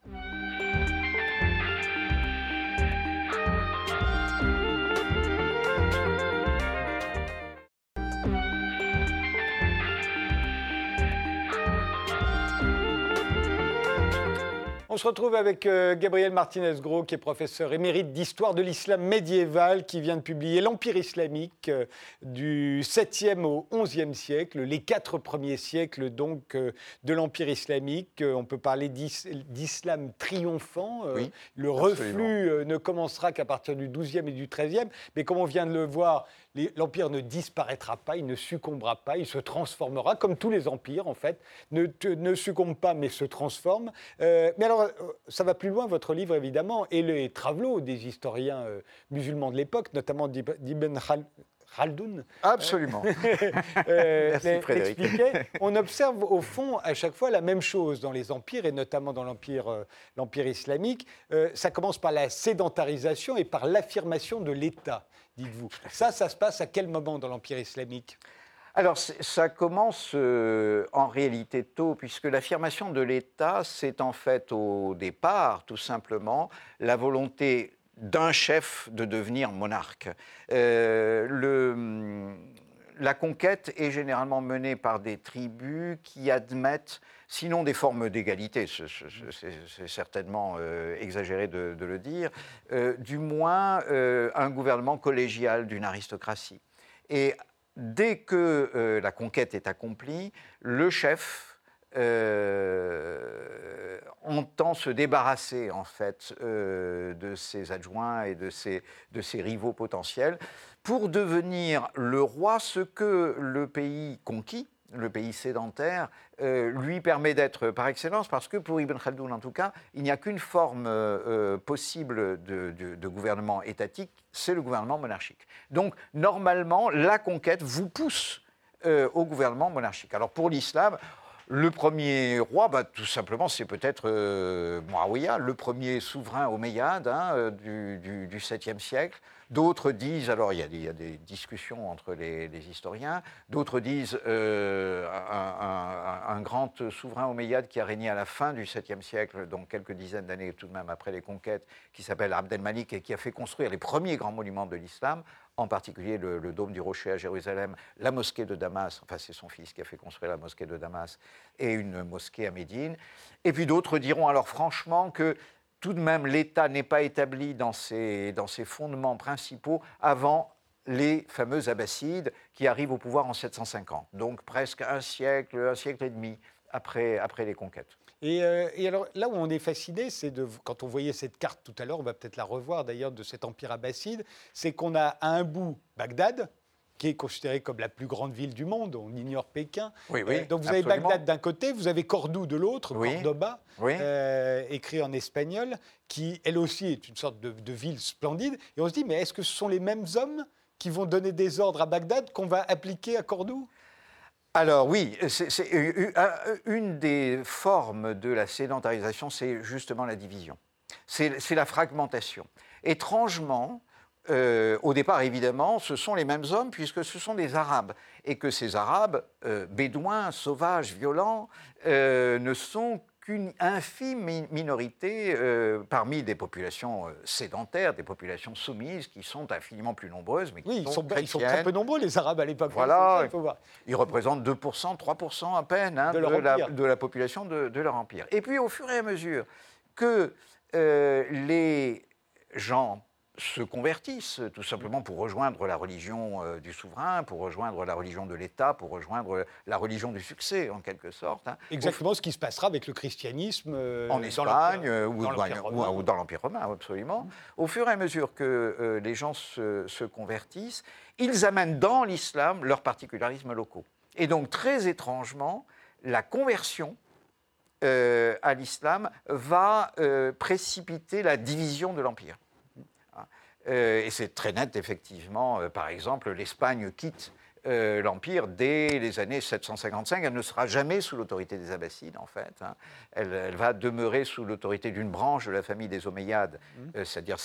S1: Bye. On se retrouve avec euh, Gabriel Martinez-Gros, qui est professeur émérite d'histoire de l'islam médiéval, qui vient de publier L'Empire islamique euh, du 7e au 11e siècle, les quatre premiers siècles donc euh, de l'Empire islamique. On peut parler d'is- d'islam triomphant.
S2: Oui,
S1: le
S2: absolument.
S1: reflux ne commencera qu'à partir du 12e et du 13e. Mais comme on vient de le voir, l'Empire ne disparaîtra pas, il ne succombera pas, il se transformera, comme tous les empires en fait, ne, succombe pas mais se transforme. Euh, mais alors, euh, ça va plus loin, votre livre évidemment, et les travaux des historiens euh, musulmans de l'époque, notamment d'Ib- d'Ibn Khal- Khaldoun,
S2: Absolument.
S1: euh, (laughs)
S2: Merci, Frédéric. (laughs)
S1: On observe au fond à chaque fois la même chose dans les empires et notamment dans l'empire euh, l'empire islamique. Euh, ça commence par la sédentarisation et par l'affirmation de l'État, dites-vous. Ça, ça se passe à quel moment dans l'empire islamique?
S2: Alors, ça commence euh, en réalité tôt, puisque l'affirmation de l'État, c'est en fait au départ, tout simplement, la volonté d'un chef de devenir monarque. Euh, la conquête est généralement menée par des tribus qui admettent, sinon des formes d'égalité, ce- ce- ce- c'est certainement euh, exagéré de, le dire, euh, du moins euh, un gouvernement collégial d'une aristocratie. Et dès que la conquête est accomplie, le chef entend se débarrasser en fait de ses adjoints et de ses, de ses rivaux potentiels pour devenir le roi, ce que le pays conquis, le pays sédentaire, euh, lui permet d'être par excellence, parce que pour Ibn Khaldoun en tout cas, il n'y a qu'une forme euh, euh, possible de, gouvernement étatique, c'est le gouvernement monarchique. Donc normalement, la conquête vous pousse au gouvernement monarchique. Alors pour l'islam, le premier roi, bah, tout simplement, c'est peut-être Muawiyah, le premier souverain omeyyade hein, du, du, du 7e siècle. D'autres disent, alors il y, a des, discussions entre les, historiens, d'autres disent euh, un, grand souverain omeyyade qui a régné à la fin du 7e siècle, donc quelques dizaines d'années tout de même après les conquêtes, qui s'appelle Abd el-Malik et qui a fait construire les premiers grands monuments de l'islam, en particulier le, le dôme du rocher à Jérusalem, la mosquée de Damas, enfin c'est son fils qui a fait construire la mosquée de Damas, et une mosquée à Médine. Et puis d'autres diront alors franchement que tout de même l'État n'est pas établi dans ses, fondements principaux avant les fameux Abbassides qui arrivent au pouvoir en 750, donc presque un siècle, un siècle et demi après, les conquêtes.
S1: Et, euh, et alors là où on est fasciné, c'est quand on voyait cette carte tout à l'heure, on va peut-être la revoir d'ailleurs de cet empire abbasside, c'est qu'on a à un bout Bagdad, qui est considérée comme la plus grande ville du monde, on ignore Pékin.
S2: Oui, oui,
S1: Euh, donc vous avez. Bagdad d'un côté, vous avez Cordoue de l'autre,
S2: Oui.
S1: Cordoba, euh, écrit en espagnol, qui elle aussi est une sorte de, de ville splendide. Et on se dit, mais est-ce que ce sont les mêmes hommes qui vont donner des ordres à Bagdad qu'on va appliquer à Cordoue?
S2: Alors oui, c'est- un- une des formes de la sédentarisation, c'est justement la division. C'est la fragmentation. Étrangement, euh, au départ, évidemment, ce sont les mêmes hommes puisque ce sont des Arabes. Et que ces Arabes, euh, bédouins, sauvages, violents, euh, ne sont qu'une infime mi- minorité parmi des populations sédentaires, des populations soumises qui sont infiniment plus nombreuses. Mais qui
S1: Oui, ils sont, ils sont très peu nombreux, les Arabes, à l'époque.
S2: Voilà.
S1: Ça, il faut voir.
S2: Ils représentent 2%, 3% à peine hein,
S1: De
S2: la,
S1: empire.
S2: de la population de, de leur empire. Et puis, au fur et à mesure que les gens se convertissent tout simplement pour rejoindre la religion euh, du souverain, pour rejoindre la religion de l'État, pour rejoindre la religion du succès en quelque sorte. hein.
S1: Exactement ce qui se passera avec le christianisme euh,
S2: en Espagne euh, ou,
S1: dans l'Empire romain.
S2: ou absolument. Au fur et à mesure que euh, les gens se, se convertissent, ils amènent dans l'islam leurs particularismes locaux. Et donc, très étrangement, la conversion euh, à l'islam va euh, précipiter la division de l'Empire. Euh, et c'est très net, effectivement. Euh, par exemple, l'Espagne quitte euh, l'Empire dès les années 755. Elle ne sera jamais sous l'autorité des Abbassides, en fait. hein. Elle, elle va demeurer sous l'autorité d'une branche de la famille des Omeyyades, euh, c'est-à-dire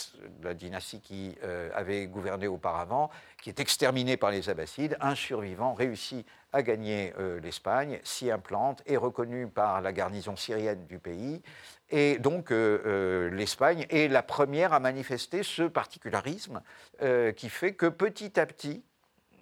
S2: la dynastie qui euh, avait gouverné auparavant, qui est exterminée par les Abbassides. Un survivant réussit à gagner euh, l'Espagne, s'y implante, est reconnu par la garnison syrienne du pays. Et donc, euh, euh, l'Espagne est la première à manifester ce particularisme qui fait que petit à petit,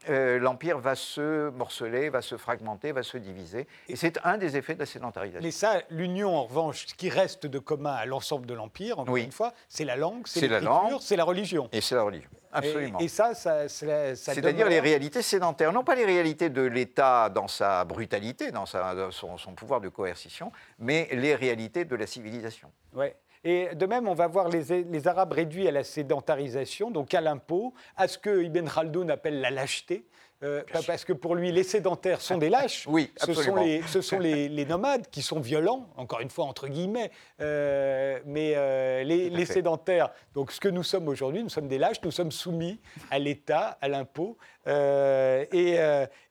S2: euh, l'Empire va se morceler, va se fragmenter, va se diviser. Et c'est un des effets de la sédentarisation.
S1: Mais ça, l'union, en revanche, ce qui reste de commun à l'ensemble de l'Empire, encore
S2: Oui.
S1: une fois, c'est la langue, c'est
S2: la
S1: l'écriture,
S2: langue.
S1: c'est la religion.
S2: Et c'est la religion. Absolument.
S1: Et, et ça, ça, ça- ça
S2: C'est-à-dire les réalités sédentaires, non pas les réalités de l'État dans sa brutalité, dans, sa- dans son, son pouvoir de coercition, mais les réalités de la civilisation.
S1: Ouais. Et de même, on va voir les, les Arabes réduits à la sédentarisation, donc à l'impôt, à ce que Ibn Khaldun appelle la lâcheté. Euh, parce que pour lui, les sédentaires sont des lâches.
S2: Oui,
S1: ce sont,
S2: absolument.
S1: les, ce sont les, (laughs) les nomades qui sont violents, encore une fois entre guillemets. euh, mais euh, les, sédentaires, donc ce que nous sommes aujourd'hui, nous sommes des lâches, nous sommes soumis à l'État, à l'impôt, et,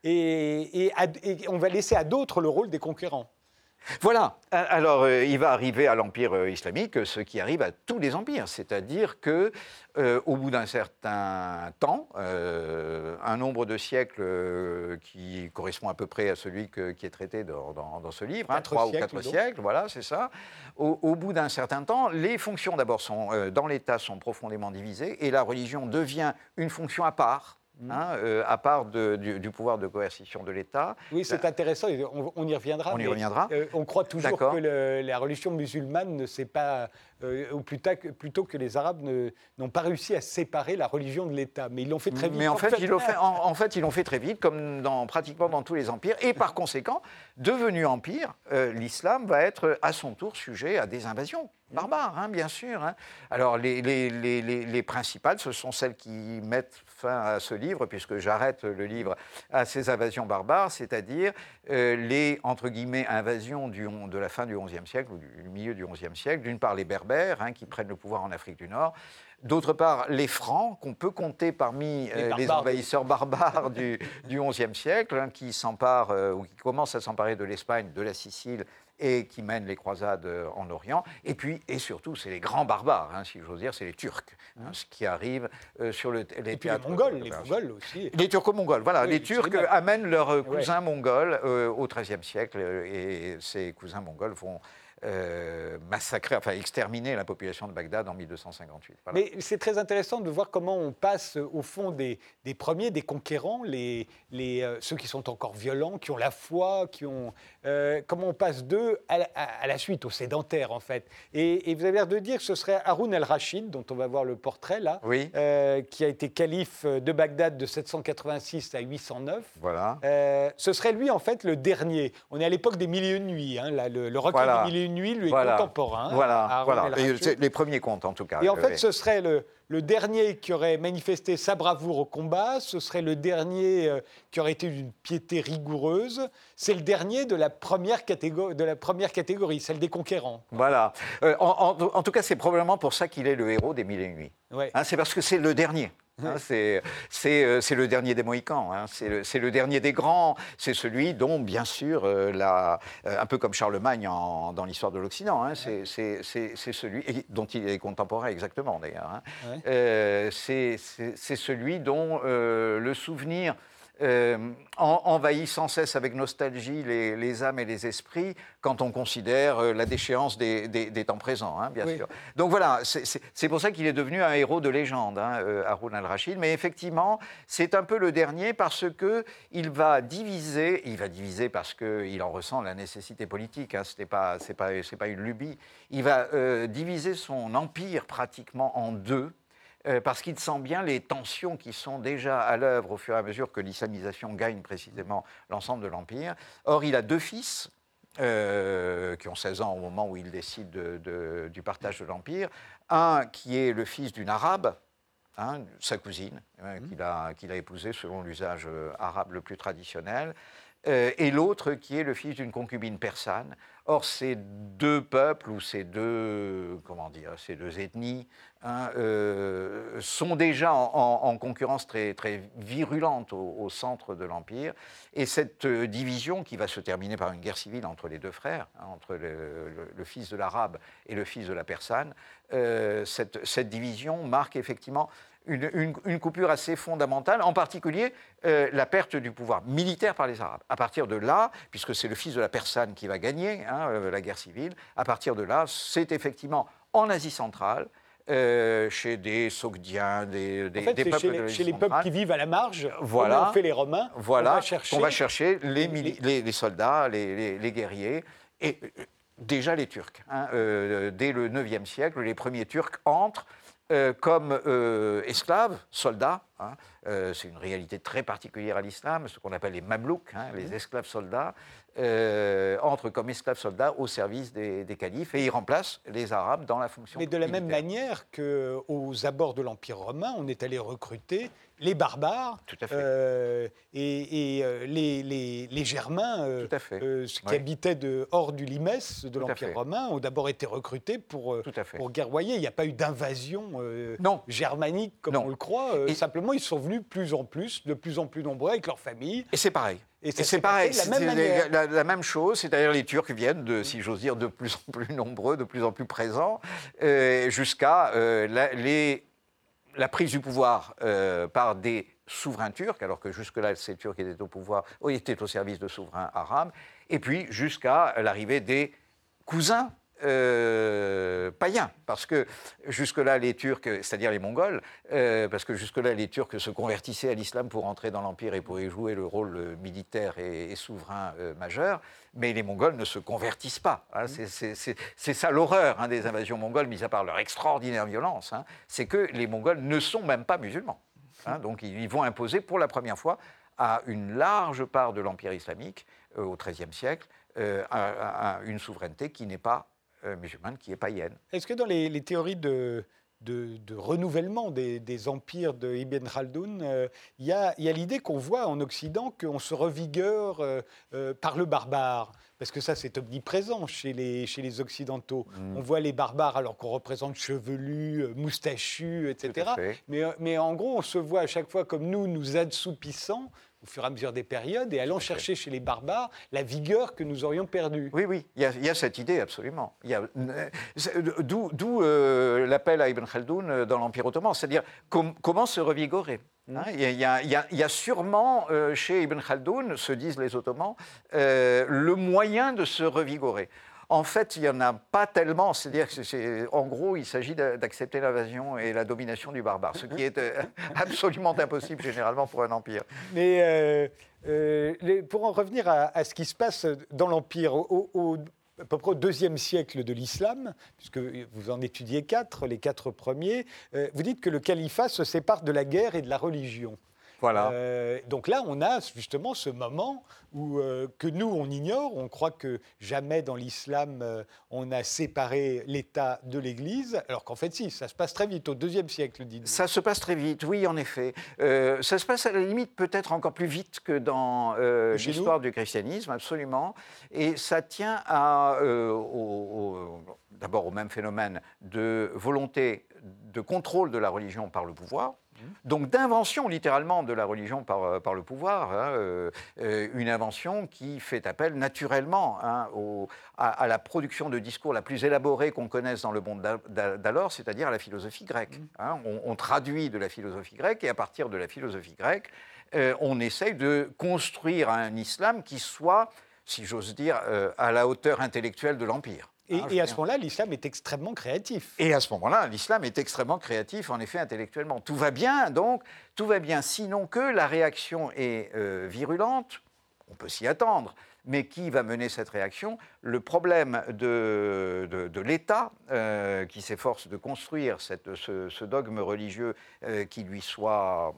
S1: et- et à- et on va laisser à d'autres le rôle des conquérants.
S2: Voilà. Alors, euh, il va arriver à l'empire euh, islamique euh, ce qui arrive à tous les empires, c'est-à-dire que, euh, au bout d'un certain temps, euh, un nombre de siècles euh, qui correspond à peu près à celui que- qui est traité dans, dans- dans ce livre, hein, trois ou quatre siècles, voilà, c'est ça. Au, au bout d'un certain temps, les fonctions d'abord sont euh, dans l'État sont profondément divisées et la religion devient une fonction à part.
S1: Mmh.
S2: hein, euh, à part de- du, du pouvoir de coercition de l'État.
S1: Oui, c'est intéressant, on, on y reviendra.
S2: On y reviendra.
S1: euh, on croit toujours que le- la religion musulmane ne s'est pas, euh, ou plutôt que, plutôt que les Arabes n'ont pas réussi à séparer la religion de l'État. Mais ils l'ont fait très vite.
S2: Mais en fait, ils l'ont fait, en, en fait, ils l'ont fait très vite, comme dans, pratiquement dans tous les empires. Et par conséquent, devenu empire, l'islam va être à son tour sujet à des invasions barbares, hein, bien sûr. hein. Alors, les, les- les- les- les principales, ce sont celles qui mettent fin à ce livre, puisque j'arrête le livre à ces invasions barbares, c'est-à-dire euh, les, entre guillemets, invasions du de la fin du XIe siècle ou du milieu du XIe siècle. D'une part, les Berbères, hein, qui prennent le pouvoir en Afrique du Nord. D'autre part, les Francs, qu'on peut compter parmi euh, les,
S1: barbares.
S2: envahisseurs barbares du, du XIe siècle, hein, qui s'emparent euh, ou qui commencent à s'emparer de l'Espagne, de la Sicile et qui mènent les croisades euh, en Orient. Et puis, et surtout, c'est les grands barbares, hein, si j'ose dire, c'est les Turcs, hein, ce qui arrive euh, sur le, les
S1: Et puis les Mongols, les. Mongols aussi.
S2: Les Turco-Mongols, voilà.
S1: Oui,
S2: les Turcs amènent leurs euh,
S1: Ouais.
S2: cousins mongols euh, au XIIIe siècle et ces cousins mongols vont massacrer, enfin exterminer la population de Bagdad en 1258. Voilà.
S1: Mais c'est très intéressant de voir comment on passe euh, au fond des, des premiers, des conquérants, les, les, euh, ceux qui sont encore violents, qui ont la foi, qui ont, euh, comment on passe d'eux à, la- à- à la suite, aux sédentaires en fait. Et, et vous avez l'air de dire que ce serait Haroun el-Rachid, dont on va voir le portrait là,
S2: Oui.
S1: euh, qui a été calife de Bagdad de 786 à 809.
S2: Voilà.
S1: Euh, ce serait lui en fait le dernier. On est à l'époque des mille et une nuits. hein, là, le, le recueil
S2: Voilà.
S1: des mille et une lui est
S2: Voilà.
S1: contemporain.
S2: Voilà, voilà. Et les premiers comptes en tout cas.
S1: Et en fait, ce serait le, le dernier qui aurait manifesté sa bravoure au combat, ce serait le dernier euh, qui aurait été d'une piété rigoureuse, c'est le dernier de la première catégorie, de la première catégorie celle des conquérants.
S2: Voilà. Euh, en, en- en tout cas, c'est probablement pour ça qu'il est le héros des Mille et Nuits.
S1: Ouais.
S2: Hein, c'est parce que c'est le dernier. Hein, c'est euh, c'est le dernier des Mohicans, hein, c'est le, dernier des grands, c'est celui dont, bien sûr, euh, la- euh, un peu comme Charlemagne en- dans l'histoire de l'Occident, hein, c'est celui et dont il est contemporain exactement d'ailleurs.
S1: Ouais.
S2: Euh, c'est celui dont le souvenir euh, envahit sans cesse avec nostalgie les, âmes et les esprits quand on considère euh, la déchéance des, temps présents, hein, bien sûr. Donc voilà, c'est pour ça qu'il est devenu un héros de légende, hein, euh, Haroun al-Rachid. Mais effectivement, c'est un peu le dernier parce qu'il va diviser, il va diviser parce qu'il en ressent la nécessité politique, hein, ce n'est pas, pas, pas une lubie, il va diviser son empire pratiquement en deux euh, parce qu'il sent bien les tensions qui sont déjà à l'œuvre au fur et à mesure que l'islamisation gagne précisément l'ensemble de l'Empire. Or, il a deux fils, euh, qui ont 16 ans au moment où il décide du partage de l'Empire. Un qui est le fils d'une arabe, hein, sa cousine, hein, mmh. qu'il a, épousée selon l'usage euh, arabe le plus traditionnel, et l'autre qui est le fils d'une concubine persane. Or, ces deux peuples ou ces deux, comment dire, ces deux ethnies hein, euh, sont déjà en, concurrence très, très virulente au, centre de l'Empire. Et cette euh, division, qui va se terminer par une guerre civile entre les deux frères, hein, entre le, fils de l'arabe et le fils de la persane, euh, cette, cette, division marque effectivement une, coupure assez fondamentale, en particulier euh, la perte du pouvoir militaire par les Arabes. À partir de là, puisque c'est le fils de la Persane qui va gagner hein, euh, la guerre civile, à partir de là, c'est effectivement en Asie centrale, euh, chez des Sogdiens, des, des,
S1: peuples chez, les, chez les peuples qui vivent à la marge, voilà, on fait les Romains,
S2: voilà, on va chercher, on va chercher les, les, soldats, les, guerriers, et déjà les Turcs. Hein, dès le IXe siècle, les premiers Turcs entrent euh, comme euh, esclaves, soldats. Hein. Euh, c'est une réalité très particulière à l'islam, ce qu'on appelle les mamelouks, hein, les esclaves soldats, entrent comme esclaves soldats au service des, des, califes et ils remplacent les Arabes dans la fonction.
S1: Mais de la même manière qu'aux abords de l'Empire romain, on est allé recruter les barbares
S2: euh,
S1: et, euh, les, les, Germains euh, qui habitaient de, hors du limès de l'Empire romain ont d'abord été recrutés pour, pour guerroyer. Il n'y a pas eu d'invasion germanique comme on le croit. Et simplement, ils sont venus plus en plus, de plus en plus nombreux avec leurs familles.
S2: Et c'est pareil. Et, c'est pareil, la même, la, même, chose, c'est-à-dire les Turcs viennent, de, si j'ose dire, de plus en plus nombreux, de plus en plus présents, jusqu'à les la prise du pouvoir euh, par des souverains turcs, alors que jusque-là, ces Turcs étaient au étaient au service de souverains arabes, et puis jusqu'à l'arrivée des cousins euh, païens, parce que jusque-là, les Turcs, c'est-à-dire les Mongols, euh, parce que jusque-là, les Turcs se convertissaient à l'islam pour entrer dans l'Empire et pour y jouer le rôle militaire et, souverain euh, majeur, mais les Mongols ne se convertissent pas. Hein. c'est ça l'horreur hein, des invasions mongoles, mis à part leur extraordinaire violence, hein. c'est que les Mongols ne sont même pas musulmans. donc ils vont imposer pour la première fois à une large part de l'Empire islamique, au XIIIe siècle, une souveraineté qui n'est pas euh, musulmane qui est païenne.
S1: Est-ce que dans les, théories de, de, renouvellement des, empires de Ibn Khaldun, euh, il y a, l'idée qu'on voit en Occident qu'on se revigueur euh, par le barbare? Parce que ça, c'est omniprésent chez les, chez les Occidentaux. Mm. On voit les barbares alors qu'on représente chevelus, moustachus, etc. Mais, mais en gros, on se voit à chaque fois comme nous, nous assoupissant au fur et à mesure des périodes et allant chercher chez les barbares la vigueur que nous aurions perdue.
S2: Oui, oui, il y, a, cette idée, absolument. Euh, d'où euh, l'appel à Ibn Khaldoun euh, dans l'Empire ottoman, c'est-à-dire comment se revigorer. Hein, il, y a, sûrement chez Ibn Khaldoun, se disent les Ottomans, le moyen de se revigorer. En fait, il n'y en a pas tellement. C'est-à-dire qu'en gros, il s'agit d'accepter l'invasion et la domination du barbare, ce qui est euh, (laughs) absolument impossible généralement pour un empire.
S1: Mais euh, euh, pour en revenir à, ce qui se passe dans l'empire, au, à peu près au deuxième siècle de l'islam, puisque vous en étudiez quatre, les quatre premiers, vous dites que le califat se sépare de la guerre et de la religion.
S2: Voilà.
S1: Euh, donc là, on a justement ce moment où, euh, que nous, on ignore. On croit que jamais dans l'islam, euh, on a séparé l'État de l'Église, alors qu'en fait, si, ça se passe très vite, au deuxième siècle, dites-vous.
S2: Ça se passe très vite, oui, en effet. ça se passe à la limite peut-être encore plus vite que dans l'histoire du christianisme, absolument. Et ça tient à, d'abord au même phénomène de volonté de contrôle de la religion par le pouvoir donc d'invention littéralement de la religion par, euh, par le pouvoir, hein, euh, euh, une invention qui fait appel naturellement hein, à, la production de discours la plus élaborée qu'on connaisse dans le monde d'alors, c'est-à-dire à la philosophie grecque. Mmh. Hein. on, traduit de la philosophie grecque et à partir de la philosophie grecque, on essaye de construire un islam qui soit, si j'ose dire, à la hauteur intellectuelle de l'Empire.
S1: Et, hein, à ce moment-là, l'islam est extrêmement créatif.
S2: Et à ce moment-là, l'islam est extrêmement créatif, en effet, intellectuellement. Tout va bien, donc, tout va bien, sinon que la réaction est virulente, on peut s'y attendre, mais qui va mener cette réaction? Le problème de, de, l'État, euh, qui s'efforce de construire cette, ce, dogme religieux euh, qui, lui soit,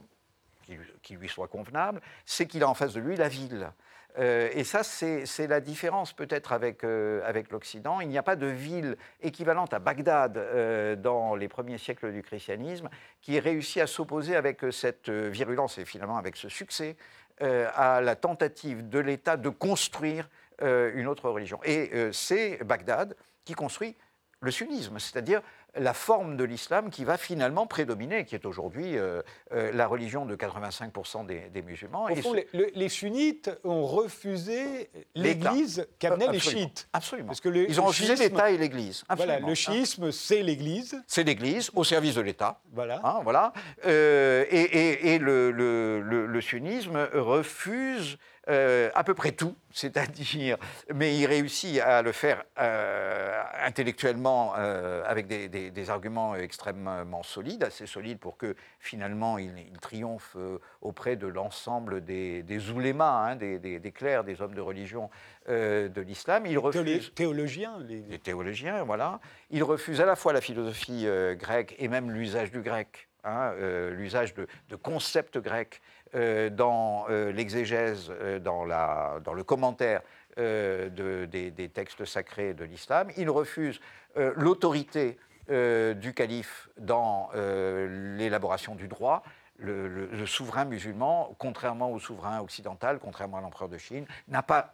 S2: qui, lui soit convenable, c'est qu'il a en face de lui la ville. Euh, et ça, c'est la différence peut-être avec, avec l'Occident. Il n'y a pas de ville équivalente à Bagdad dans les premiers siècles du christianisme qui ait réussi à s'opposer avec cette virulence et finalement avec ce succès euh, à la tentative de l'État de construire euh, une autre religion. Et euh, c'est Bagdad qui construit le sunnisme, c'est-à-dire la forme de l'islam qui va finalement prédominer, qui est aujourd'hui euh, euh, la religion de 85% des, musulmans.
S1: Au fond, les, sunnites ont refusé l'Église qu'amenaient les chiites.
S2: Absolument. Parce que Ils ont refusé l'État et l'Église.
S1: Voilà, le chiisme, c'est l'Église.
S2: C'est l'Église au service de l'État.
S1: Voilà.
S2: Hein, voilà. Euh, et, le, le, sunnisme refuse euh, à peu près tout, (laughs) c'est-à-dire, mais il réussit à le faire euh, intellectuellement euh, avec des, arguments extrêmement solides, assez solides pour que finalement il, triomphe auprès de l'ensemble des, des oulémas, hein, des, clercs, des hommes de religion de l'islam.
S1: Il refuse les théologiens,
S2: les... théologiens, voilà. Il refuse à la fois la philosophie grecque et même l'usage du grec. Hein, l'usage de, de, concepts grecs dans euh, l'exégèse, euh, dans, le commentaire des, textes sacrés de l'islam. Il refuse l'autorité du calife dans l'élaboration du droit. Le, souverain musulman, contrairement au souverain occidental, contrairement à l'empereur de Chine, n'a pas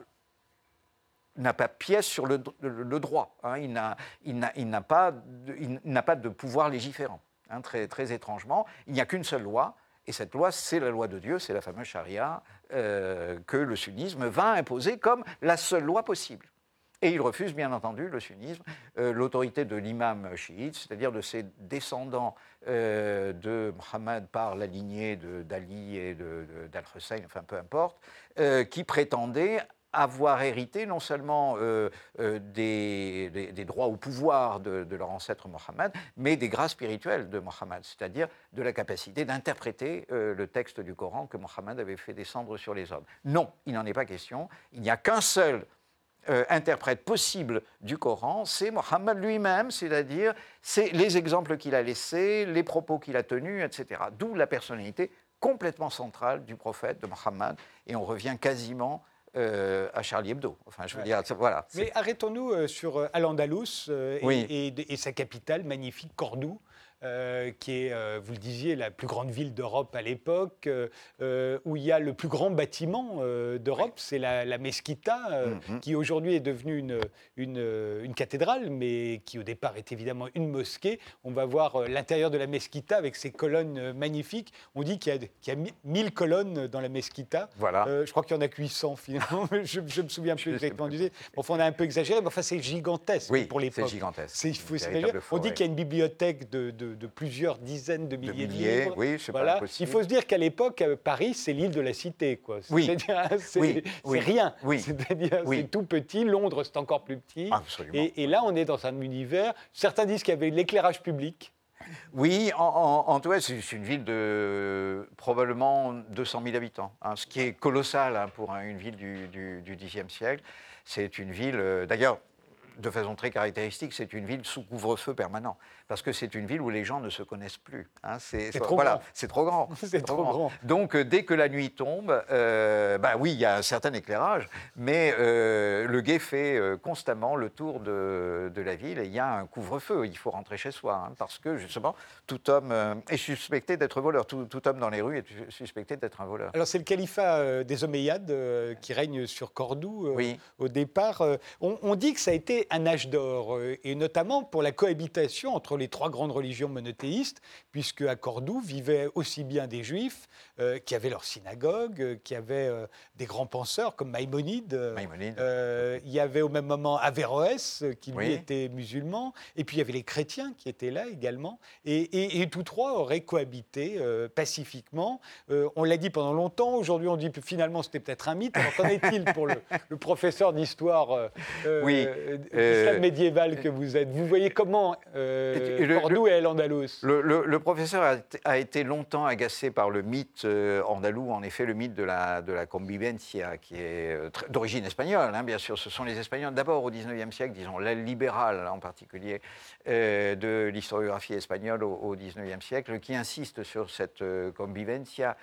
S2: pièce sur le, droit. Il n'a pas, de pouvoir légiférant. Hein, très étrangement, il n'y a qu'une seule loi, et cette loi, c'est la loi de Dieu, c'est la fameuse charia euh, que le sunnisme va imposer comme la seule loi possible. Et il refuse, bien entendu, le sunnisme, euh, l'autorité de l'imam chiite, c'est-à-dire de ses descendants euh, de Mohammed par la lignée d'Ali et d'Al-Hussein, enfin peu importe, qui prétendaient avoir hérité non seulement euh, euh, des, droits au pouvoir de, leur ancêtre Mohammed, mais des grâces spirituelles de Mohammed, c'est-à-dire de la capacité d'interpréter euh, le texte du Coran que Mohammed avait fait descendre sur les hommes. Non, il n'en est pas question. Il n'y a qu'un seul interprète possible du Coran, c'est Mohammed lui-même, c'est-à-dire c'est les exemples qu'il a laissés, les propos qu'il a tenus, etc. D'où la personnalité complètement centrale du prophète de Mohammed, et on revient quasiment euh, à Charlie Hebdo. Enfin, je veux dire, voilà.
S1: Mais arrêtons-nous euh, sur euh, Al-Andalus et, et, sa capitale magnifique, Cordoue. Euh, qui est, euh, vous le disiez, la plus grande ville d'Europe à l'époque, euh, où il y a le plus grand bâtiment d'Europe, c'est la, la, Mesquita, mhm. qui aujourd'hui est devenue une, une, cathédrale, mais qui au départ est évidemment une mosquée. On va voir l'intérieur de la Mesquita avec ses colonnes magnifiques. On dit qu'il y, a 1000 colonnes dans la Mesquita.
S2: Voilà.
S1: je crois qu'il y en a que 800 finalement, (laughs) je, je me souviens plus exactement du Enfin, on a un peu exagéré, mais enfin, c'est gigantesque pour l'époque.
S2: C'est gigantesque.
S1: on dit qu'il y a une bibliothèque de de, plusieurs dizaines de milliers de,
S2: livres. Oui,
S1: voilà. Il faut se dire qu'à l'époque, euh, Paris, c'est l'île de la cité. Quoi.
S2: Oui. (laughs)
S1: C'est rien. Oui. C'est-à-dire c'est tout petit. Londres, c'est encore plus petit. Et, là, on est dans un univers. Certains disent qu'il y avait l'éclairage public.
S2: Oui, en, tout cas, c'est une ville de probablement 200 000 habitants, hein, ce qui est colossal hein, pour une ville du, du, Xe siècle. C'est une ville, euh, d'ailleurs, de façon très caractéristique, c'est une ville sous couvre-feu permanent parce que c'est une ville où les gens ne se connaissent plus.
S1: Hein. C'est trop, voilà,
S2: c'est trop grand. (laughs)
S1: c'est trop, grand.
S2: Donc euh, dès que la nuit tombe, euh, bah oui, il y a un certain éclairage, mais euh, le guet fait constamment le tour de, la ville et il y a un couvre-feu. Il faut rentrer chez soi hein, parce que justement, tout homme est suspecté d'être voleur. Tout, homme dans les rues est suspecté d'être un voleur.
S1: Alors c'est le califat des Omeyyades qui règne sur Cordoue au départ. On, on, dit que ça a été un âge d'or, et notamment pour la cohabitation entre les trois grandes religions monothéistes, puisque à Cordoue vivaient aussi bien des juifs qui avaient leur synagogue, qui avaient des grands penseurs comme Maïmonide. il y avait au même moment Averroès, qui lui était musulman, et puis il y avait les chrétiens qui étaient là également, et, et tous trois auraient cohabité pacifiquement. on l'a dit pendant longtemps, aujourd'hui on dit que finalement c'était peut-être un mythe. Alors qu'en est-il pour le, professeur d'histoire euh, euh, euh médiéval que vous êtes? Vous voyez comment euh, Cordoue et El-Andalus
S2: le, professeur a, été longtemps agacé par le mythe andalou, en effet le mythe de la, de la convivencia, qui est d'origine espagnole, hein, bien sûr. Ce sont les Espagnols, d'abord au XIXe siècle, disons l'aile libérale en particulier, de l'historiographie espagnole au XIXe siècle, qui insiste sur cette convivencia.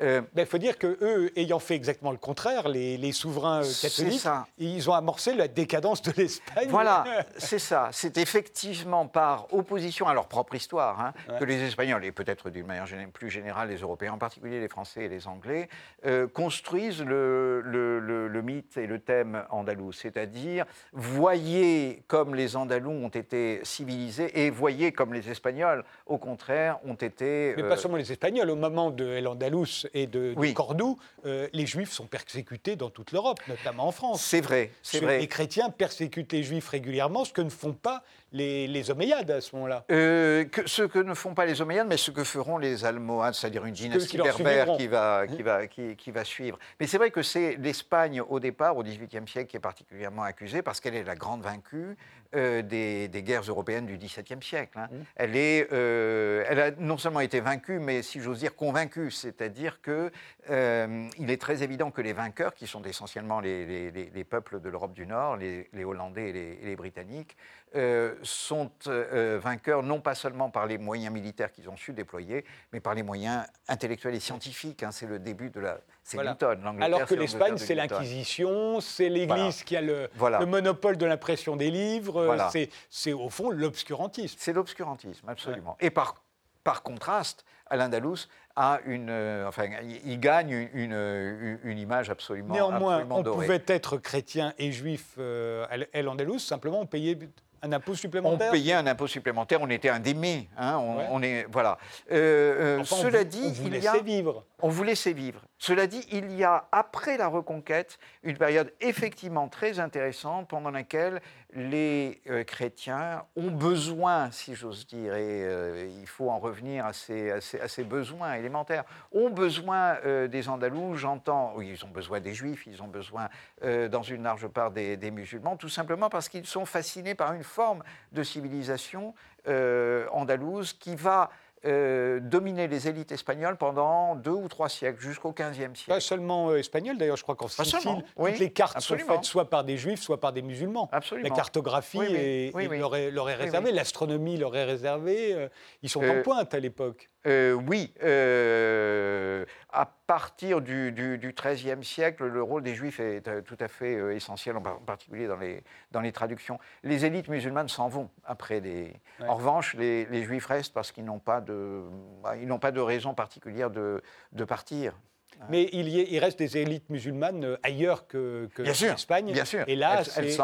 S1: Euh, il faut dire que eux, ayant fait exactement le contraire, les, souverains euh, catholiques, ils ont amorcé la décadence de l'Espagne.
S2: Voilà, (laughs) c'est ça. C'est effectivement par opposition à leur propre histoire hein, que les Espagnols, et peut-être d'une manière plus générale les Européens, en particulier les Français et les Anglais, euh, construisent le, le, mythe et le thème andalou. C'est-à-dire, voyez comme les Andalous ont été civilisés et voyez comme les Espagnols, au contraire, ont été...
S1: Mais pas seulement les Espagnols. Au moment de El Andalus, et de, Cordoue, euh, les Juifs sont persécutés dans toute l'Europe, notamment en France.
S2: C'est vrai, c'est vrai.
S1: Les chrétiens persécutent les Juifs régulièrement, ce que ne font pas les, les Omeyyades à ce moment-là.
S2: Euh, ce que ne font pas les Omeyyades, mais ce que feront les Almohades, c'est-à-dire une dynastie berbère qui va, qui, va, qui, va suivre. Mais c'est vrai que c'est l'Espagne au départ, au XVIIIe siècle, qui est particulièrement accusée parce qu'elle est la grande vaincue euh, des, guerres européennes du XVIIe siècle. Hein. Mmh. Elle, est, euh, elle a non seulement été vaincue, mais si j'ose dire convaincue, c'est-à-dire qu'il euh, est très évident que les vainqueurs, qui sont essentiellement les, les, peuples de l'Europe du Nord, les, Hollandais et les, Britanniques, sont vainqueurs non pas seulement par les moyens militaires qu'ils ont su déployer, mais par les moyens intellectuels et scientifiques. Hein. C'est le début de la...
S1: C'est Newton, Alors que l'Espagne, c'est l'Inquisition, c'est l'Église qui a le, le monopole de l'impression des livres, c'est au fond l'obscurantisme.
S2: C'est l'obscurantisme, absolument. Et par, par contraste, Al-Andalus a une, euh, enfin, il gagne une, une, image absolument
S1: Néanmoins,
S2: on
S1: pouvait être chrétien et juif euh, à Al-Andalus, simplement on payait un impôt supplémentaire
S2: On payait un impôt supplémentaire, on était un hein, on, on, est, voilà. Euh,
S1: euh cela dit, on vous il y a, vivre.
S2: On vous laissait vivre. Cela dit, il y a, après la reconquête, une période effectivement très intéressante pendant laquelle les euh, chrétiens ont besoin, si j'ose dire, et euh, il faut en revenir à ces, à ces, besoins élémentaires, ont besoin des Andalous, j'entends, ils ont besoin des Juifs, ils ont besoin, dans une large part, des, musulmans, tout simplement parce qu'ils sont fascinés par une forme de civilisation euh, andalouse qui va euh, dominer les élites espagnoles pendant deux ou trois siècles, jusqu'au XVe siècle.
S1: Pas seulement euh, espagnol, d'ailleurs, je crois qu'en Sicile, toutes les cartes sont faites soit par des juifs, soit par des musulmans.
S2: Absolument.
S1: La cartographie leur, est, réservée, l'astronomie leur est réservée. ils sont en pointe à l'époque.
S2: Oui, à partir du, XIIIe siècle, le rôle des Juifs est euh, tout à fait euh, essentiel, en particulier dans les, dans les traductions. Les élites musulmanes s'en vont après. Les... En revanche, les, Juifs restent parce qu'ils n'ont pas, de, bah, ils pas de raison particulière de, de partir.
S1: Mais il, y il, reste des élites musulmanes euh, ailleurs que, que
S2: bien
S1: sûr, Espagne.
S2: Bien sûr. Et là,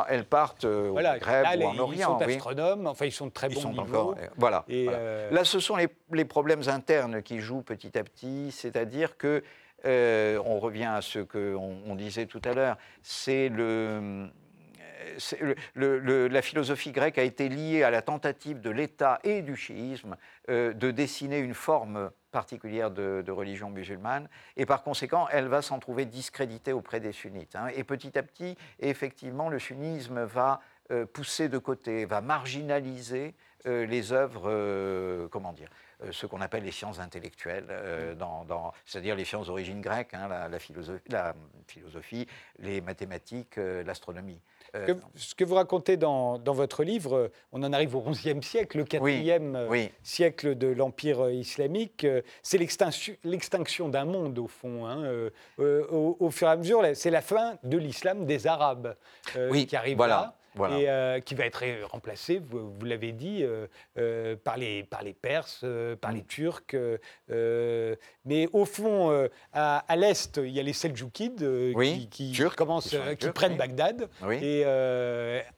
S2: elles, partent au voilà, ou en Orient. Ils
S1: sont astronomes, enfin, ils sont de très bons niveaux.
S2: voilà. Là, ce sont les, problèmes internes qui jouent petit à petit, c'est-à-dire que euh, on revient à ce qu'on on disait tout à l'heure, c'est le, la philosophie grecque a été liée à la tentative de l'État et du chiisme euh, de dessiner une forme particulière de, religion musulmane, et par conséquent, elle va s'en trouver discréditée auprès des sunnites. Hein. Et petit à petit, effectivement, le sunnisme va pousser de côté, va marginaliser les œuvres, comment dire, euh, ce qu'on appelle les sciences intellectuelles, euh, dans, c'est-à-dire les sciences d'origine grecque, hein, la, philosophie, les mathématiques, euh, l'astronomie.
S1: ce que vous racontez dans, votre livre, on en arrive au XIe siècle, le quatrième siècle de l'Empire islamique. C'est l'extinction d'un monde, au fond. Hein, au, fur et à mesure, c'est la fin de l'islam des Arabes qui arrive
S2: voilà.
S1: là. Et euh, qui va être remplacé, vous, l'avez dit, par, les, par les Perses, par les. Turcs. mais au fond, à, l'est, il y a les Seljoukides qui, qui, commencent, qui prennent Bagdad, et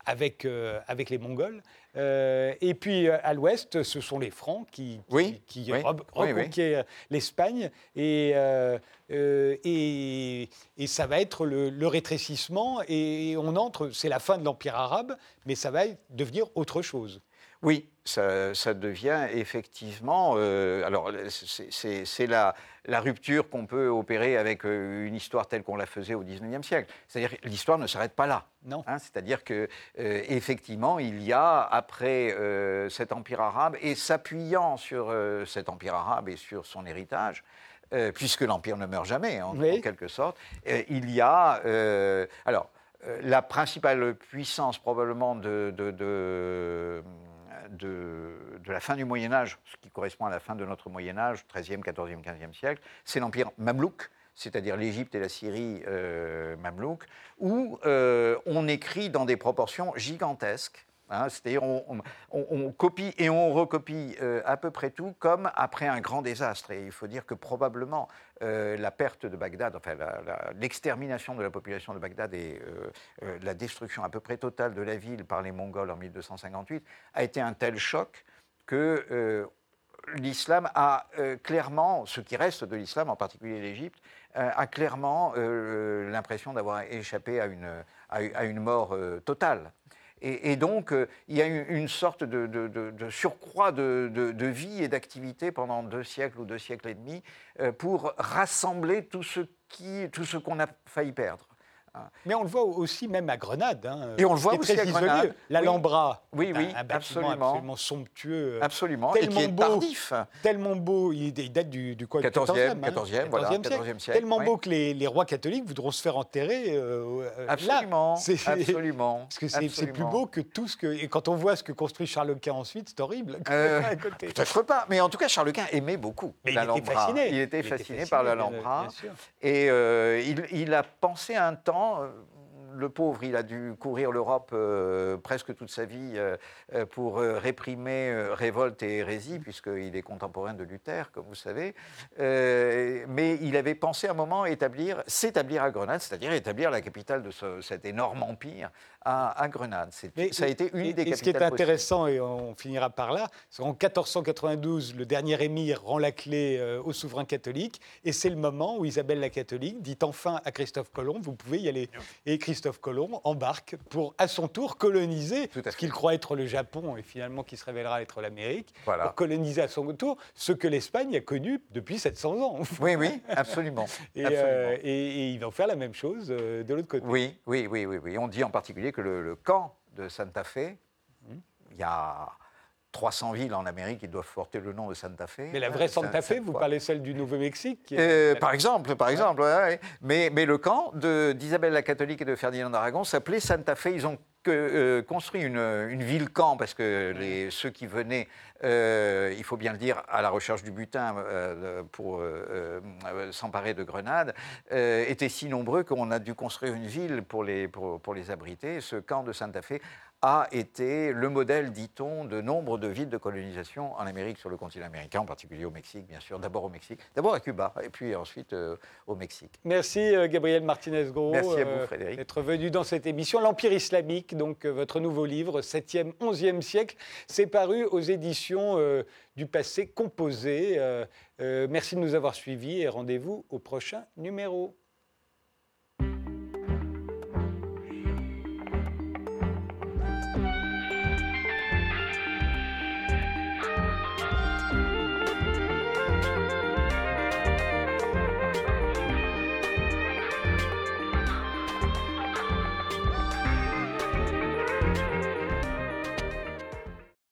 S1: avec, avec les Mongols. Euh, et puis euh, à l'ouest, ce sont les Francs qui, qui, reconquièrent l'Espagne. Euh, et, et, ça va être le, rétrécissement. Et on entre, c'est la fin de l'Empire arabe, mais ça va devenir autre chose.
S2: Oui, ça, devient effectivement. alors, c'est la, la, rupture qu'on peut opérer avec une histoire telle qu'on la faisait au XIXe siècle. C'est-à-dire que l'histoire ne s'arrête pas là.
S1: Non.
S2: Hein, c'est-à-dire que euh, effectivement, il y a après euh, cet empire arabe et s'appuyant sur euh, cet empire arabe et sur son héritage, puisque l'empire ne meurt jamais en, quelque sorte, il y a alors la principale puissance probablement de, de, de de, la fin du Moyen Âge, ce qui correspond à la fin de notre Moyen Âge, 13e, 14e, 15e siècle, c'est l'empire mamelouk, c'est-à-dire l'Égypte et la Syrie euh, mamelouk, où euh, on écrit dans des proportions gigantesques. Hein, c'est-à-dire on, copie et on recopie euh, à peu près tout comme après un grand désastre. Et il faut dire que probablement la perte de Bagdad, enfin l'extermination de la population de Bagdad et la destruction à peu près totale de la ville par les Mongols en 1258 a été un tel choc que l'islam a clairement, ce qui reste de l'islam, en particulier l'Égypte, euh, a clairement euh, l'impression d'avoir échappé à une, à, une mort euh, totale. Et, donc, il y a une, sorte de, surcroît de, vie et d'activité pendant deux siècles ou deux siècles et demi pour rassembler tout ce qu'on a failli perdre.
S1: Mais on le voit aussi même à Grenade. Hein,
S2: et on le voit aussi à Grenade.
S1: L'Alhambra,
S2: oui. oui,
S1: un, bâtiment absolument. somptueux.
S2: Absolument, tellement et qui est beau, tardif.
S1: Tellement beau, il, date du, du quoi,
S2: 14e, 14e, voilà, 14e siècle.
S1: Tellement beau que les, les, rois catholiques voudront se faire enterrer euh,
S2: absolument, (laughs) là. Absolument.
S1: Parce que c'est plus beau que tout ce que... Et quand on voit ce que construit Charles Quint ensuite, c'est horrible. (laughs)
S2: Euh, Peut-être pas, mais en tout cas, Charles Quint aimait beaucoup l'Alhambra. Il était fasciné. Il était fasciné par l'Alhambra. Et euh, il a pensé un temps différents le pauvre, il a dû courir l'Europe euh, presque toute sa vie euh, euh, pour réprimer révolte et hérésie, puisqu'il est contemporain de Luther, comme vous savez. mais il avait pensé un moment établir, s'établir à Grenade, c'est-à-dire établir la capitale de cet énorme empire à, Grenade. ça a été une des capitales.
S1: Ce qui est intéressant, et on finira par là, c'est qu'en 1492, le dernier émir rend la clé au souverain catholique, et c'est le moment où Isabelle la catholique dit enfin à Christophe Colomb, vous pouvez y aller. Et Christophe Colomb embarque pour, à son tour, coloniser ce qu'il croit être le Japon et finalement qui se révélera être l'Amérique, pour coloniser à son tour ce que l'Espagne a connu depuis 700 ans.
S2: Oui, oui, absolument. (laughs)
S1: Euh, et, il va faire la même chose euh, de l'autre côté.
S2: Oui, oui, oui, oui, oui. On dit en particulier que le, camp de Santa Fe, hum. il y a 300 villes en Amérique qui doivent porter le nom de Santa Fe.
S1: Mais la vraie Santa Fe, vous parlez celle du Nouveau-Mexique
S2: euh, Par exemple, par exemple. Mais, mais, le camp d'Isabelle la catholique et de Ferdinand d'Aragon s'appelait Santa Fe. Ils ont euh, construit une, une ville-camp parce que les, ceux qui venaient, euh, il faut bien le dire, à la recherche du butin pour s'emparer de Grenade, étaient si nombreux qu'on a dû construire une ville pour les, pour, pour les abriter. Ce camp de Santa Fe a été le modèle, dit-on, de nombre de villes de colonisation en Amérique, sur le continent américain, en particulier au Mexique, bien sûr. D'abord au Mexique, d'abord à Cuba, et puis ensuite euh, au Mexique.
S1: Merci euh, Gabriel Martinez-Gros.
S2: Merci à vous, euh, Frédéric.
S1: D'être venu dans cette émission. L'Empire islamique, donc votre nouveau livre, 7e, 11e siècle, c'est paru aux éditions du passé composé. merci de nous avoir suivis et rendez-vous au prochain numéro.